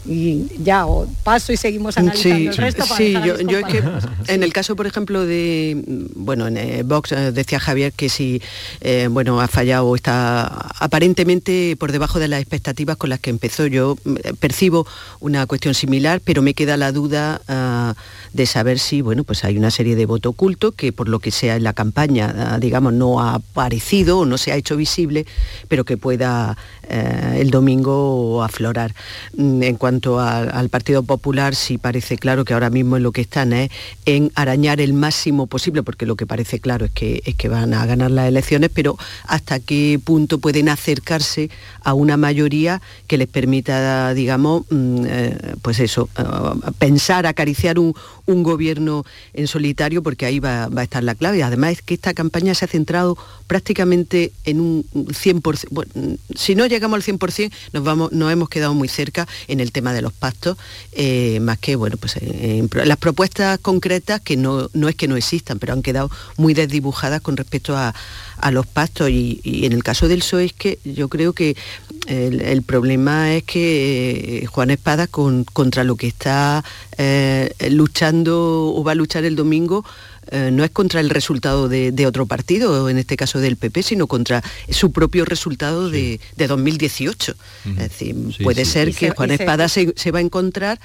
y ya, o paso y seguimos analizando Sí, el resto para sí, yo, es que *laughs* en el caso, por ejemplo, de, mm, bueno, en eh, Vox eh, decía Javier que si, eh, bueno, ha fallado o está aparentemente por debajo de las expectativas con las que empezó. Yo mm, percibo una cuestión similar, pero me queda la duda ah, de saber si, bueno, pues hay una serie de voto oculto que por lo que sea en la campaña, ah, digamos, no ha aparecido o no se ha hecho visible, pero que pueda eh, el domingo aflorar. Mm, En cuanto al Partido Popular, sí parece claro que ahora mismo en lo que están es en arañar el máximo posible, porque lo que parece claro es que, es que van a ganar las elecciones, pero hasta qué punto pueden acercarse a una mayoría que les permita, digamos, mm, eh, pues eso, eh, pensar, acariciar un, un gobierno en solitario, porque ahí va, va a estar la clave. Además es que esta campaña se ha centrado prácticamente en un 100%, bueno, si no llegamos al 100%, nos, vamos, nos hemos quedado muy cerca en el tema de los pactos, eh, más que, bueno, pues eh, las propuestas concretas que no, no es que no existan, pero han quedado muy desdibujadas con respecto a, a los pactos y, y en el caso del PSOE es que yo creo que el, el problema es que eh, Juan Espada con- contra lo que está eh, luchando o va a luchar el domingo eh, no es contra el resultado de, de otro partido, en este caso del PP, sino contra su propio resultado de, de 2018. Es decir, Sí, puede sí. ser Y que se- Juan Espada se, se va a encontrar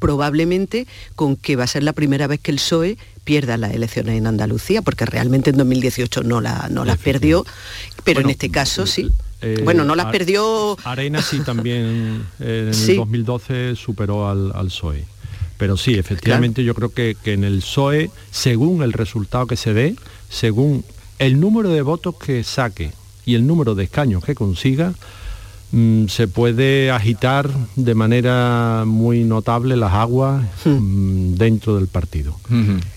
probablemente con que va a ser la primera vez que el PSOE pierda las elecciones en Andalucía, porque realmente en 2018 no, la, no las perdió, pero en este caso sí. Eh, bueno, no las Ar- perdió Arena sí también *laughs* eh, en Sí. el 2012 superó al, al PSOE. Pero sí, efectivamente yo creo que, que en el PSOE, según el resultado que se dé, según el número de votos que saque y el número de escaños que consiga, mm, se puede agitar de manera muy notable las aguas mm, dentro del partido.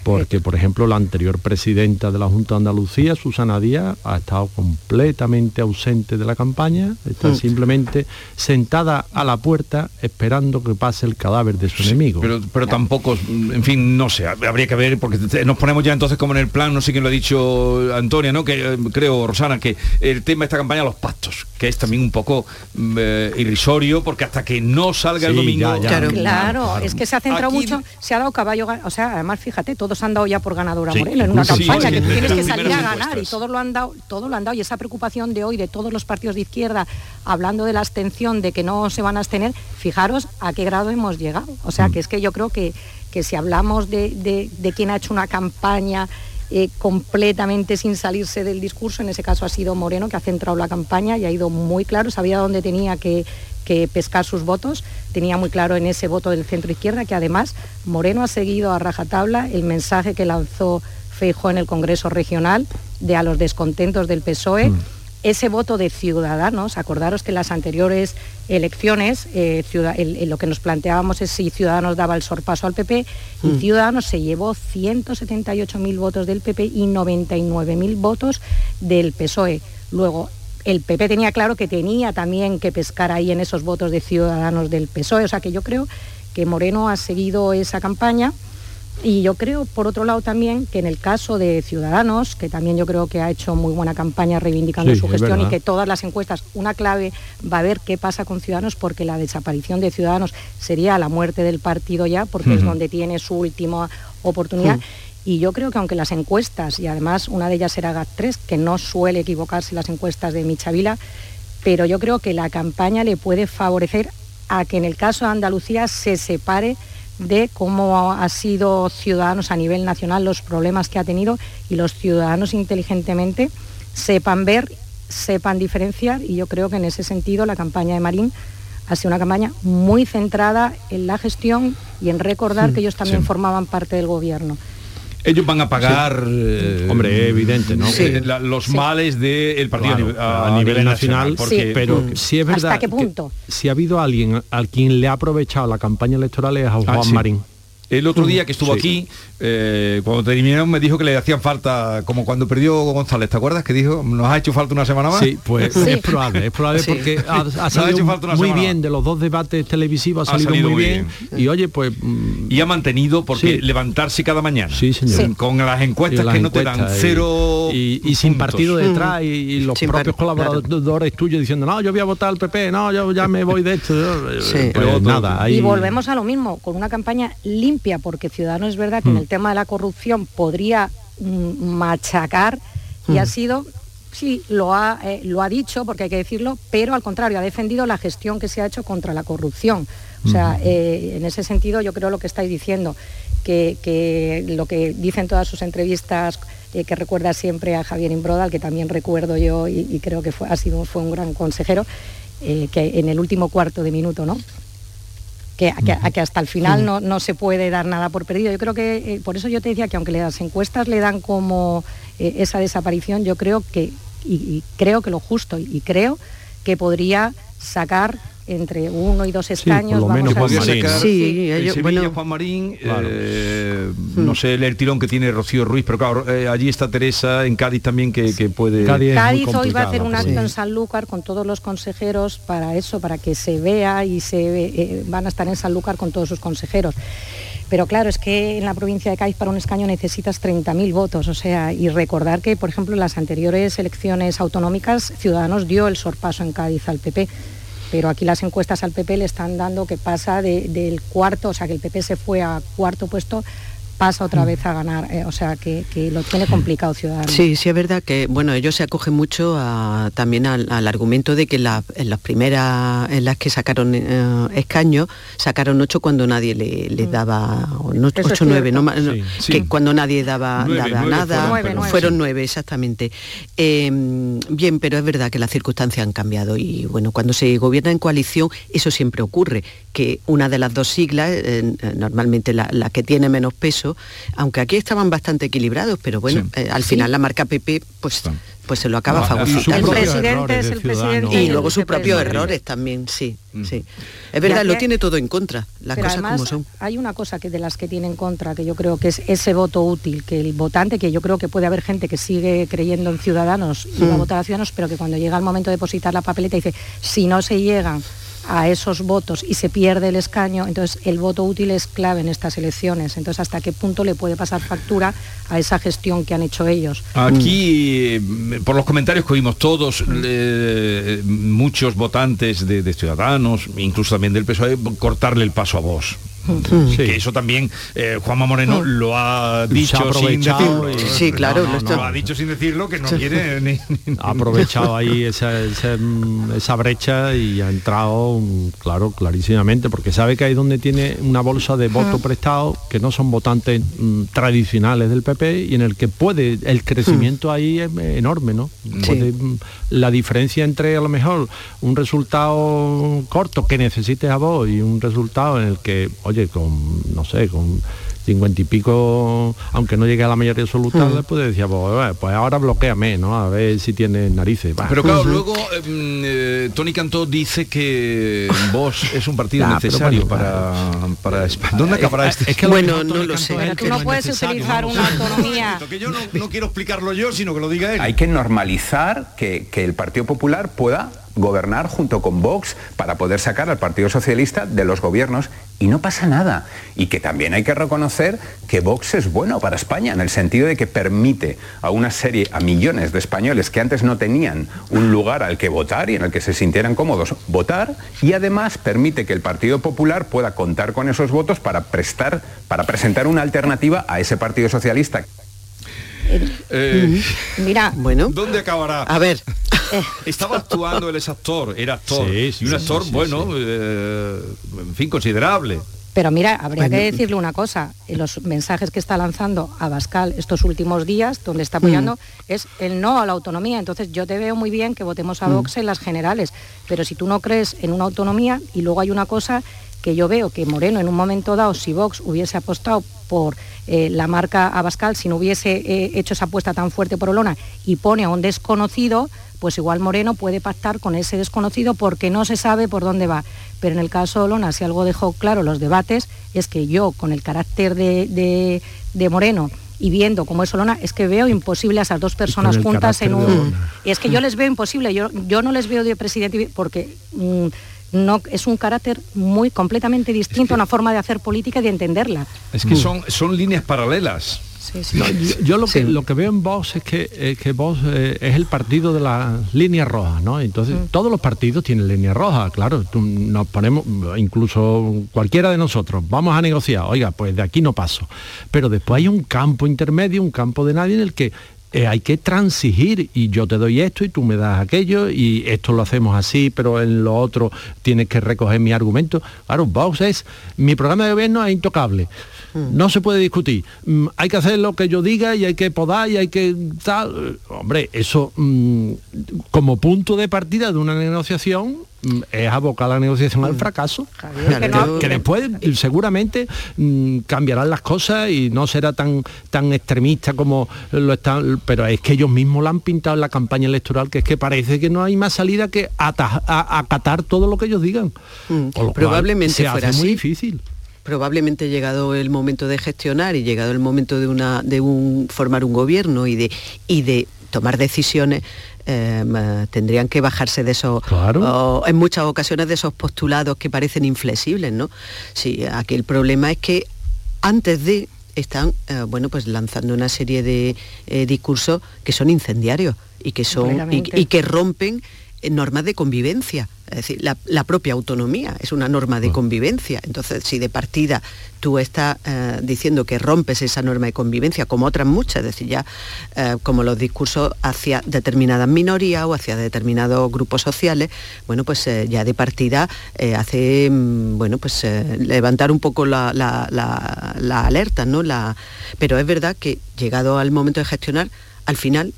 Porque, por ejemplo, la anterior presidenta de la Junta de Andalucía, Susana Díaz, ha estado completamente ausente de la campaña, está Mm. simplemente sentada a la puerta esperando que pase el cadáver de su enemigo. Pero, pero tampoco, en fin, no sé, habría que ver, porque nos ponemos ya entonces como en el plan, no sé quién lo ha dicho Antonia, ¿no? Que eh, creo, Rosana, que el tema de esta campaña, los pactos, que es también un poco eh, irrisorio, porque hasta que no salga el domingo... ya, ya. Claro, Claro. es que se ha centrado Aquí- mucho, se ha dado caballo, o sea, además fíjate, todos han dado ya por ganadora Sí, Moreno en una sí, campaña, sí, que tienes que salir a ganar y todos lo han dado, todo lo han dado y esa preocupación de hoy de todos los partidos de izquierda hablando de la abstención, de que no se van a abstener, fijaros a qué grado hemos llegado. O sea, que es que yo creo que, que si hablamos de, de, de quien ha hecho una campaña eh, completamente sin salirse del discurso, en ese caso ha sido Moreno, que ha centrado la campaña y ha ido muy claro, sabía dónde tenía que, pescar sus votos. Tenía muy claro en ese voto del centro izquierda que además Moreno ha seguido a rajatabla el mensaje que lanzó Feijó en el Congreso Regional de a los descontentos del PSOE. Mm. Ese voto de ciudadanos, acordaros que en las anteriores elecciones eh, lo que nos planteábamos es si Ciudadanos daba el sorpaso al PP y mm. Ciudadanos se llevó 178.000 votos del PP y 99.000 votos del PSOE. Luego, el PP tenía claro que tenía también que pescar ahí en esos votos de ciudadanos del PSOE. O sea que yo creo que Moreno ha seguido esa campaña y yo creo, por otro lado, también que en el caso de Ciudadanos, que también yo creo que ha hecho muy buena campaña reivindicando su gestión y que todas las encuestas, una clave va a ver qué pasa con Ciudadanos, porque la desaparición de Ciudadanos sería la muerte del partido ya, porque es donde tiene su última oportunidad. Y yo creo que aunque las encuestas, y además una de ellas era GAT3, que no suele equivocarse las encuestas de Michavila, pero yo creo que la campaña le puede favorecer a que en el caso de Andalucía se separe de cómo ha sido Ciudadanos a nivel nacional, los problemas que ha tenido y los ciudadanos inteligentemente sepan ver, sepan diferenciar y yo creo que en ese sentido la campaña de Marín ha sido una campaña muy centrada en la gestión y en recordar que ellos también formaban parte del gobierno. Ellos van a pagar, eh, hombre, evidente, ¿no? Los males del partido a, nivel, nacional, porque, pero mm. si es verdad ¿Hasta qué punto? si ha habido alguien a quien le ha aprovechado la campaña electoral es a ah, Juan Marín. El otro día que estuvo aquí, eh, cuando terminaron me dijo que le hacían falta, como cuando perdió González, ¿te acuerdas? Que dijo, nos ha hecho falta una semana más. Sí, pues *laughs* es probable, es probable porque ha, *laughs* salido muy bien de los dos debates televisivos, ha salido, muy bien, y oye, pues... Mm, y ha mantenido, porque levantarse cada mañana. Sí, señor. Con las encuestas que no te dan cero... Y, sin partido detrás, y, los propios colaboradores tuyos diciendo, no, yo voy a votar al PP, no, yo ya me voy de esto. Pues nada. Y volvemos a lo mismo, con una campaña limpia porque Ciudadanos es verdad que en mm. el tema de la corrupción podría mm, machacar y ha mm. sido sí, lo ha, eh, lo ha dicho, porque hay que decirlo, pero al contrario, ha defendido la gestión que se ha hecho contra la corrupción. O sea, eh, en ese sentido yo creo lo que estáis diciendo, que, lo que dicen todas sus entrevistas, eh, que recuerda siempre a Javier Imbroda, al que también recuerdo yo y, creo que fue, ha sido, fue un gran consejero, que en el último cuarto de minuto, ¿no? Que, que, hasta el final no, no, se puede dar nada por perdido. Yo creo que, eh, por eso yo te decía que aunque las encuestas le dan como eh, esa desaparición, yo creo que, y, creo que lo justo, y creo que podría sacar entre uno y dos escaños. Sí, por lo menos Juan Marín. Sí, Sevilla, Juan Marín, eh, no sé el tirón que tiene Rocío Ruiz, pero claro, eh, allí está Teresa, en Cádiz también que, puede... Cádiz, hoy va a hacer un acto en Sanlúcar con todos los consejeros para eso, para que se vea y se eh, van a estar en Sanlúcar con todos sus consejeros. Pero claro, es que en la provincia de Cádiz para un escaño necesitas 30.000 votos, o sea, y recordar que, por ejemplo, en las anteriores elecciones autonómicas, Ciudadanos dio el sorpaso en Cádiz al PP pero aquí las encuestas al PP le están dando que pasa del cuarto, o sea que el PP se fue a cuarto puesto pasa otra mm. vez a ganar, eh, o sea que, lo tiene complicado Ciudadanos. Sí, sí es verdad que bueno ellos se acogen mucho también al, argumento de que en las primeras en las que sacaron eh, escaños sacaron ocho cuando nadie le, mm. daba ocho nueve, no, que cuando nadie daba, nada, fueron, nueve, exactamente. Em, bien, pero es verdad que las circunstancias han cambiado y bueno cuando se gobierna en coalición eso siempre ocurre que una de las dos siglas eh, normalmente la que tiene menos peso aunque aquí estaban bastante equilibrados, pero bueno, eh, al final la marca PP pues, pues se lo acaba favoreciendo. El presidente es el presidente. Y luego sus propios errores también, sí, mm. sí. Es verdad, lo tiene todo en contra, las cosas como son. Hay una cosa que de las que tiene en contra, que yo creo que es ese voto útil, que el votante, que yo creo que puede haber gente que sigue creyendo en Ciudadanos y va a mm. votar a Ciudadanos, pero que cuando llega el momento de depositar la papeleta dice, si no se llegan a esos votos y se pierde el escaño, entonces el voto útil es clave en estas elecciones. Entonces, ¿hasta qué punto le puede pasar factura a esa gestión que han hecho ellos? Aquí, por los comentarios que oímos todos, muchos votantes de, Ciudadanos, incluso también del PSOE, cortarle el paso a vos. Que eso también eh, Juanma Moreno lo ha dicho sin decirlo. y- Sí, claro, No, no, lo no, está- lo ha dicho sin decirlo que no quiere ni, ni- ha aprovechado ahí esa, esa, mm, esa brecha y ha entrado, mm, claro, clarísimamente, porque sabe que ahí donde tiene una bolsa de votos prestados, que no son votantes mm, tradicionales del PP, y en el que puede, el crecimiento ahí es enorme, ¿no? Puede, mm, la diferencia entre a lo mejor un resultado corto que necesites a vos y un resultado en el que, oye, con, no sé, con 50 y pico, aunque no llegue a la mayoría absoluta, Mm. le puede decir, pues, pues ahora bloqueame, ¿no? A ver si tiene narices. Va. Pero claro, luego eh, mm, eh, Tony Cantó dice que Vox es un partido *laughs* pero necesario bueno, para, para España. ¿Dónde acabará este? es que Bueno, no lo sé. Pero tú no puedes utilizar una autonomía. Que yo no, no quiero explicarlo yo, sino que lo diga él. Hay que normalizar que, que el Partido Popular pueda gobernar junto con Vox para poder sacar al Partido Socialista de los gobiernos y no pasa nada. Y que también hay que reconocer que Vox es bueno para España en el sentido de que permite a una serie, a millones de españoles que antes no tenían un lugar al que votar y en el que se sintieran cómodos votar y además permite que el Partido Popular pueda contar con esos votos para prestar, para presentar una alternativa a ese Partido Socialista. Eh, Mira, bueno, ¿Dónde acabará? A ver. *laughs* *laughs* Estaba actuando, él es actor, era actor. Sí, sí, y un sí, actor, sí, sí, bueno, eh, en fin, considerable. Pero mira, habría Bueno. que decirle una cosa, en los mensajes que está lanzando a Bascal estos últimos días, donde está apoyando, es el no a la autonomía. Entonces yo te veo muy bien que votemos a Vox en las generales, pero si tú no crees en una autonomía, y luego hay una cosa que yo veo que Moreno en un momento dado, si Vox hubiese apostado por eh, la marca Abascal, si no hubiese eh, hecho esa apuesta tan fuerte por Olona y pone a un desconocido, pues igual Moreno puede pactar con ese desconocido porque no se sabe por dónde va. Pero en el caso de Olona, si algo dejó claro los debates, es que yo, con el carácter de, de- de Moreno y viendo cómo es Olona, es que veo imposible a esas dos personas juntas en un... Y es que yo les veo imposible, yo, yo no les veo de presidente porque... mm, no, es un carácter muy completamente distinto, una forma de hacer política y de entenderla. Es que son, son líneas paralelas. No, yo, yo lo, que, lo que veo en Vox es que, es que Vox eh, es el partido de las líneas rojas, ¿no? Entonces, todos los partidos tienen líneas rojas, claro. Tú- nos ponemos, incluso cualquiera de nosotros, vamos a negociar, oiga, pues de aquí no paso. Pero después hay un campo intermedio, un campo de nadie en el que eh, hay que transigir y yo te doy esto y tú me das aquello y esto lo hacemos así, pero en lo otro tienes que recoger mi argumento. Claro, Vox es, mi programa de gobierno es intocable. No se puede discutir. Mm, hay que hacer lo que yo diga y hay que podar y hay que tal. Hombre, eso mm, como punto de partida de una negociación mm, es abocar la negociación al fracaso. que no- que después eh, seguramente cambiarán las cosas y no será tan tan extremista como lo están, pero es que ellos mismos lo han pintado en la campaña electoral, que es que parece que no hay más salida que acatar todo lo que ellos digan. Con lo cual Mm. Probablemente se fuera hace muy difícil. Probablemente llegado el momento de gestionar y llegado el momento de una de un formar un gobierno y de y de tomar decisiones eh, tendrían que bajarse de esos o, en muchas ocasiones de esos postulados que parecen inflexibles no sí aquí el problema es que antes de están eh, bueno pues lanzando una serie de eh, discursos que son incendiarios y que son y, que rompen normas de convivencia. Es decir, la, la propia autonomía es una norma de convivencia. Entonces, si de partida tú estás eh, diciendo que rompes esa norma de convivencia, como otras muchas, es decir, ya eh, como los discursos hacia determinadas minorías o hacia determinados grupos sociales, bueno, pues eh, ya de partida hace, mm, bueno, pues levantar un poco la, la- la- la alerta, ¿no? La, pero es verdad que llegado al momento de gestionar, al final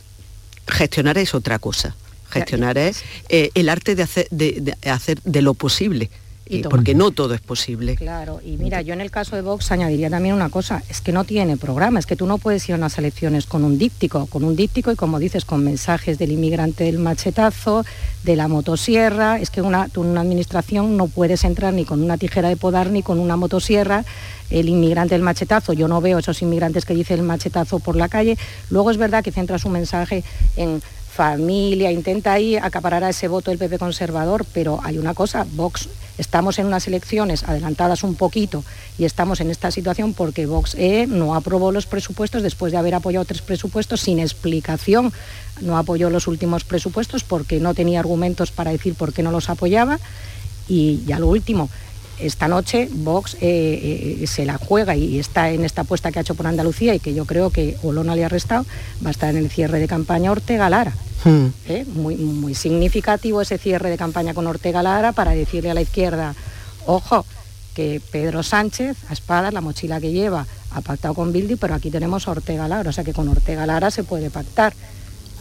gestionar es otra cosa. Gestionar es eh, el arte de hacer de, de hacer de lo posible, Y tomar- porque no todo es posible. Claro, y mira, yo en el caso de Vox añadiría también una cosa, es que no tiene programa, es que tú no puedes ir a unas elecciones con un díptico, con un díptico y como dices, con mensajes del inmigrante del machetazo, de la motosierra, es que una, tú en una administración no puedes entrar ni con una tijera de podar ni con una motosierra, el inmigrante del machetazo, yo no veo esos inmigrantes que dicen el machetazo por la calle, luego es verdad que centra su mensaje en familia, intenta ahí acaparar a ese voto del PP conservador, pero hay una cosa, Vox, estamos en unas elecciones adelantadas un poquito y estamos en esta situación porque Vox E no aprobó los presupuestos después de haber apoyado tres presupuestos sin explicación. No apoyó los últimos presupuestos porque no tenía argumentos para decir por qué no los apoyaba. Y ya lo último, esta noche Vox eh, eh, se la juega y está en esta apuesta que ha hecho por Andalucía y que yo creo que Olona le ha restado, va a estar en el cierre de campaña Ortega Lara. Hmm. ¿eh? muy, muy significativo ese cierre de campaña con Ortega Lara para decirle a la izquierda, ojo, que Pedro Sánchez, a espadas, la mochila que lleva, ha pactado con Bildi, pero aquí tenemos a Ortega Lara, o sea que con Ortega Lara se puede pactar.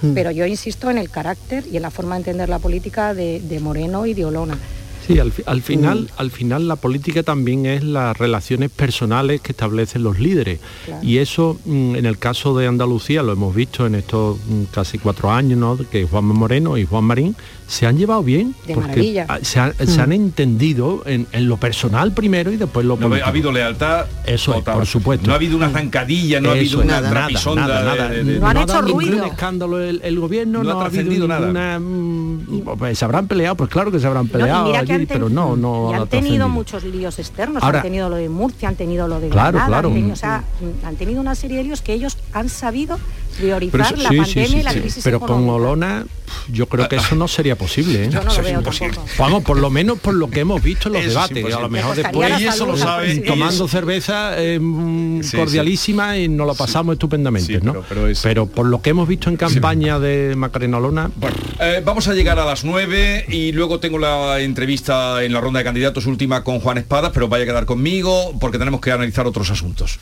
Hmm. Pero yo insisto en el carácter y en la forma de entender la política de, de Moreno y de Olona. Sí, al, fi- al final, al final la política también es las relaciones personales que establecen los líderes. Claro. Y eso, mm, en el caso de Andalucía, lo hemos visto en estos mm, casi cuatro años, ¿no? que Juan Moreno y Juan Marín se han llevado bien, De porque maravilla. ah, se, han- se han entendido en, en lo personal primero y después lo No, político. ha habido lealtad. Eso es, por supuesto. No ha habido una zancadilla, no ha habido es, una nada, nada, de- nada. de- de- No han ha hecho dado ningún ruido. escándalo el, el gobierno, No ha no, ha habido trascendido nada. ninguna... mm, pues, se habrán peleado, pues claro que se habrán No, peleado allí, han pero no, no y ha han tenido muchos líos externos, Ahora- han tenido lo de Murcia, han tenido lo de Claro, Granada, claro. han tenido, o sea, mm, han tenido una serie de líos que ellos han sabido priorizar Pero eso- la sí, sí, pandemia sí, y la sí. crisis Pero con. Olona, yo creo que eso no sería posible. ¿eh? Yo no lo Eso es veo imposible. tampoco. Vamos, por lo menos por lo que hemos visto en los Eso debates. A lo mejor después eso lo sabe, tomando y eso- cerveza eh, mm, Sí, cordialísima y nos lo pasamos estupendamente, ¿no? Pero, por lo que hemos visto en campaña de Macarena Olona, Eh, vamos a llegar a las 9 y luego tengo la entrevista en la ronda de candidatos última con Juan Espadas, pero vaya a quedar conmigo porque tenemos que analizar otros asuntos.